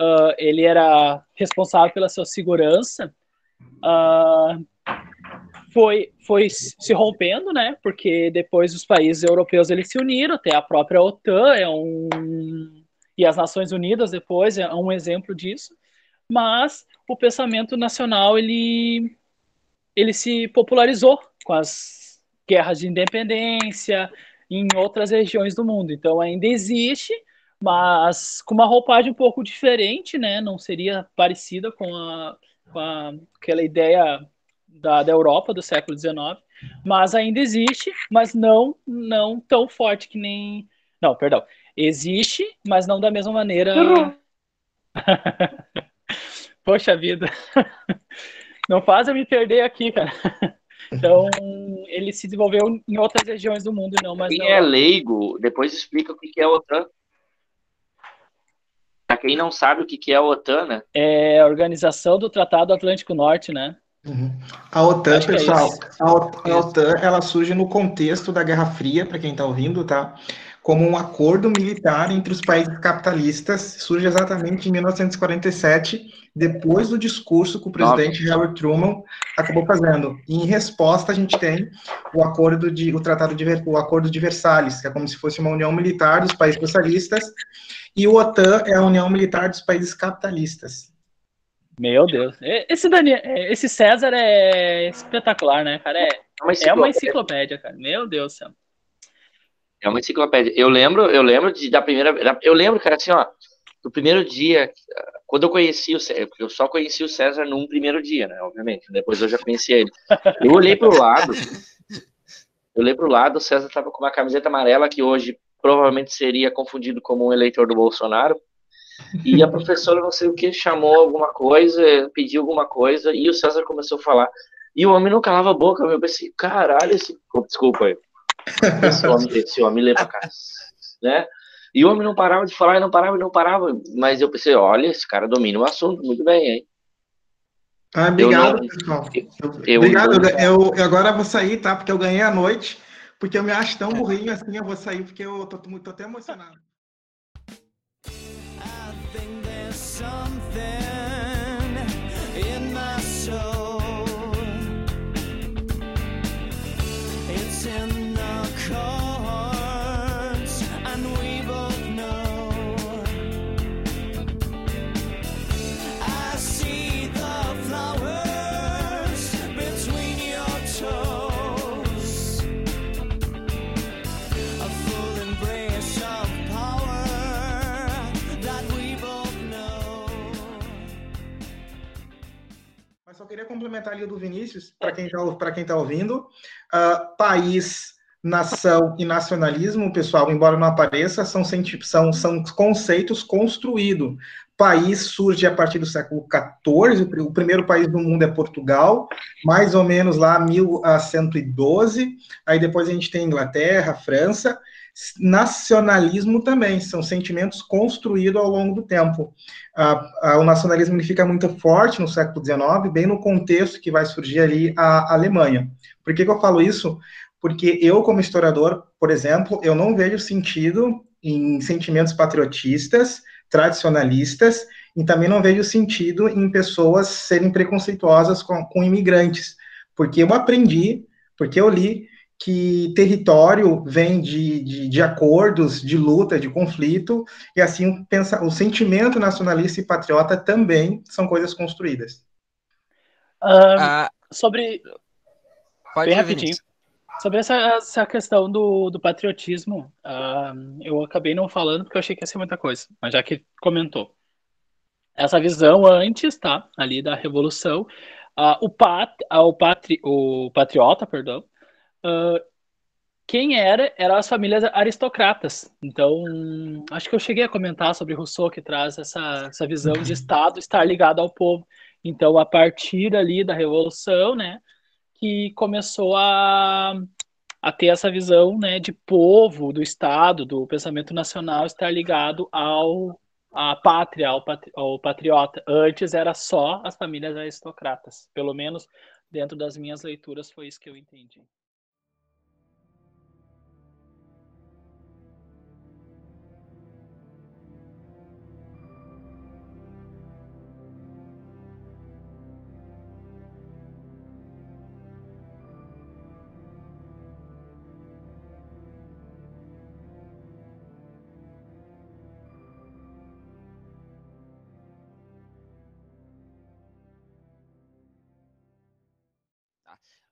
uh, ele era responsável pela sua segurança, uh, foi, foi se rompendo, né? Porque depois os países europeus eles se uniram, até a própria OTAN é um e as Nações Unidas depois é um exemplo disso. Mas o pensamento nacional ele ele se popularizou com as guerras de independência em outras regiões do mundo. Então ainda existe, mas com uma roupagem um pouco diferente, né? Não seria parecida com, a, com a, aquela ideia da, da Europa do século XIX, mas ainda existe, mas não não tão forte que nem. Não, perdão. Existe, mas não da mesma maneira. Poxa vida. Não faz eu me perder aqui, cara. Então, ele se desenvolveu em outras regiões do mundo, não, mas Quem não... é leigo, depois explica o que é OTAN. quem não sabe o que, que é a OTAN, né? É a Organização do Tratado Atlântico Norte, né? Uhum. A OTAN, é pessoal, isso. a, O- a OTAN, ela surge no contexto da Guerra Fria, para quem está ouvindo, tá? Como um acordo militar entre os países capitalistas, surge exatamente em 1947, depois do discurso que o presidente Harry Truman acabou fazendo. E em resposta, a gente tem o acordo de o tratado de o acordo de Versalhes, que é como se fosse uma união militar dos países socialistas, e o OTAN é a união militar dos países capitalistas. Meu Deus. Esse, Daniel, esse César é espetacular, né, cara? É, É uma é uma enciclopédia. cara. Meu Deus do céu. É uma enciclopédia. Eu lembro, eu lembro de, da primeira. Eu lembro, cara, assim, ó, do primeiro dia, quando eu conheci o César, porque eu só conheci o César num primeiro dia, né? Obviamente. Depois eu já conhecia ele. Eu olhei pro lado. Eu olhei pro lado, o César tava com uma camiseta amarela que hoje provavelmente seria confundido como um eleitor do Bolsonaro. E a professora, não sei o que, chamou alguma coisa, pediu alguma coisa, e o César começou a falar. E o homem não calava a boca, eu pensei, caralho, esse. Desculpa aí. Esse homem, esse homem lê pra cá. Né? E o homem não parava de falar, e não parava, e não parava. Mas eu pensei, olha, esse cara domina o assunto muito bem, hein? Ah, obrigado, não- pessoal. eu- obrigado, eu- eu, eu agora vou sair, tá? Porque eu ganhei a noite, porque eu me acho tão burrinho assim, eu vou sair porque eu tô, muito- tô até emocionado. Só queria complementar ali o do Vinícius, para quem está tá ouvindo. Ah, país, nação e nacionalismo, pessoal, embora não apareça, são, são, são conceitos construídos. País surge a partir do século XIV, o pri- o primeiro país do mundo é Portugal, mais ou menos lá 1112, aí depois a gente tem Inglaterra, França. Nacionalismo também, são sentimentos construídos ao longo do tempo. Ah, o nacionalismo ele fica muito forte no século XIX, bem no contexto que vai surgir ali a Alemanha. Por que, que eu falo isso? Porque eu, como historiador, por exemplo, eu não vejo sentido em sentimentos patriotistas, tradicionalistas, e também não vejo sentido em pessoas serem preconceituosas com, com imigrantes, porque eu aprendi, porque eu li que território vem de, de, de acordos, de luta, de conflito, e assim pensa, o sentimento nacionalista e patriota também são coisas construídas. Ah, Ah, sobre. pode Bem ir, rapidinho. Vinícius. Sobre essa, essa questão do, do patriotismo, eu acabei não falando porque eu achei que ia ser muita coisa, mas já que comentou. Essa visão antes, tá? Ali da Revolução, ah, o, pat, ah, o, patri, o patriota, perdão, ah, quem era, eram as famílias aristocratas. Então, acho que eu cheguei a comentar sobre Rousseau, que traz essa, essa visão de Estado estar ligado ao povo. Então, a partir ali da Revolução, né, que começou a, a ter essa visão né, de povo, do Estado, do pensamento nacional estar ligado ao à pátria, ao, patri, ao patriota. Antes era só as famílias aristocratas. Pelo menos dentro das minhas leituras foi isso que eu entendi.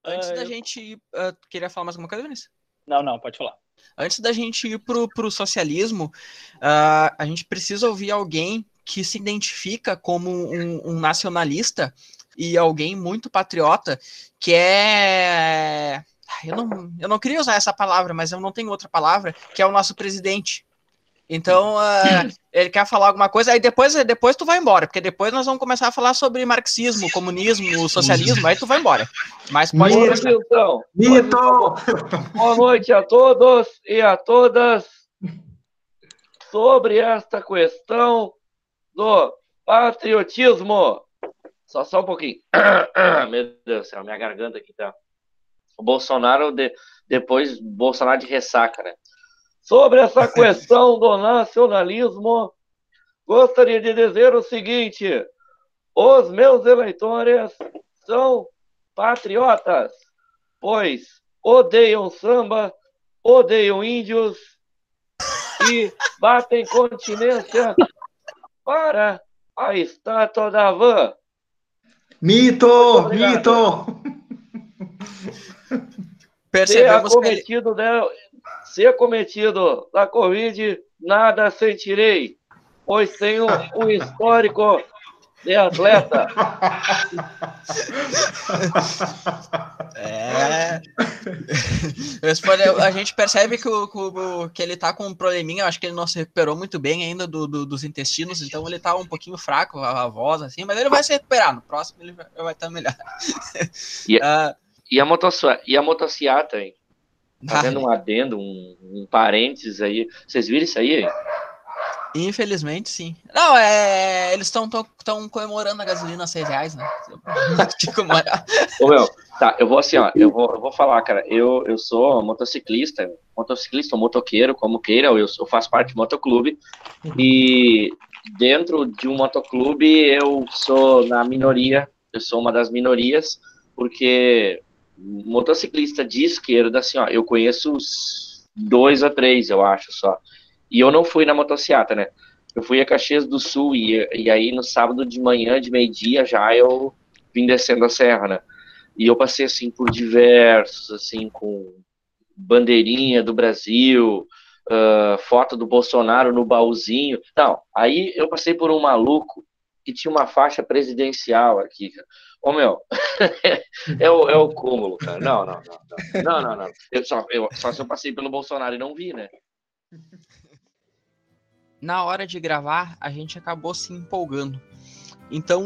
Antes Ah, da eu- gente ir. ah, queria falar mais alguma coisa, Vinícius? Não, não, pode falar. Antes da gente ir pro, pro socialismo, ah, a gente precisa ouvir alguém que se identifica como um, um nacionalista e alguém muito patriota, que é. Eu não, eu não queria usar essa palavra, mas eu não tenho outra palavra, que é o nosso presidente. Então, ah, ele quer falar alguma coisa, aí depois, depois tu vai embora, porque depois nós vamos começar a falar sobre marxismo, comunismo, socialismo, aí tu vai embora. Mas pode Mito. começar. Então, Mito! boa noite a todos e a todas. Sobre esta questão do patriotismo. Só, só um pouquinho. Meu Deus do céu, minha garganta aqui tá. O Bolsonaro, de, depois, Bolsonaro de ressaca, né? Sobre essa questão do nacionalismo, gostaria de dizer o seguinte: os meus eleitores são patriotas, pois odeiam samba, odeiam índios e batem continência para a estátua da van. Mito! Mito! Percebemos que ele, acometido, né, ser acometido da Covid, nada sentirei, pois tenho um histórico de atleta. É. A gente percebe que, o, que ele tá com um probleminha, acho que ele não se recuperou muito bem ainda do- do- dos intestinos, então ele tá um pouquinho fraco, a, a voz, assim, mas ele vai se recuperar. No próximo ele vai, estar melhor. E- Ah, E a, motocicleta, e a motociata, hein? Fazendo um adendo, um, um parênteses aí. Vocês viram isso aí? infelizmente, sim. Não, é. Eles estão tão, comemorando a gasolina a 6 reais, né? Ô, meu, tá, eu vou assim, ó, eu vou, eu vou falar, cara, eu, eu sou motociclista, motociclista motoqueiro, como queira, eu, eu faço parte de motoclube, e dentro de um motoclube eu sou na minoria, eu sou uma das minorias, porque motociclista de esquerda, assim, ó, eu conheço dois ou três, eu acho, só, e eu não fui na motociata, né, eu fui a Caxias do Sul, e, e aí no sábado de manhã, de meio-dia, já eu vim descendo a serra, né, e eu passei assim por diversos, assim, com bandeirinha do Brasil, ah, foto do Bolsonaro no baúzinho. Não, aí eu passei por um maluco que tinha uma faixa presidencial aqui. Ô meu, é, o, é o cúmulo, cara. Não, não, não, não. Não, não, não. Eu só, eu, só se eu passei pelo Bolsonaro e não vi, né? na hora de gravar, a gente acabou se empolgando. Então,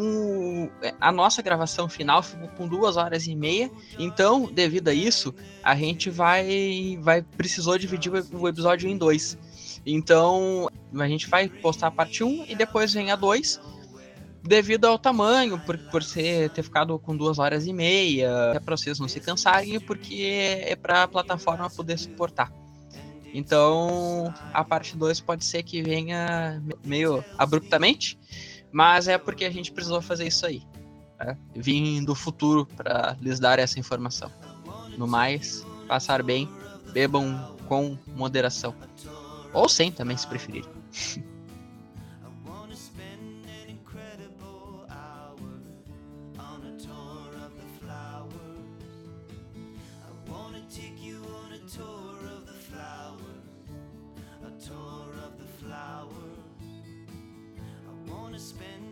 a nossa gravação final ficou com duas horas e meia. Então, devido a isso, a gente vai, vai precisou dividir o episódio em dois. Então, a gente vai postar a parte 1 e depois vem a 2. Devido ao tamanho, por, por ser, ter ficado com duas horas e meia, é para vocês não se cansarem, porque é para a plataforma poder suportar. Então, a parte 2 pode ser que venha me- meio abruptamente, mas é porque a gente precisou fazer isso aí. Né? Vim do futuro para lhes dar essa informação. No mais, passar bem, bebam com moderação. Ou sem também, se preferirem. gonna spend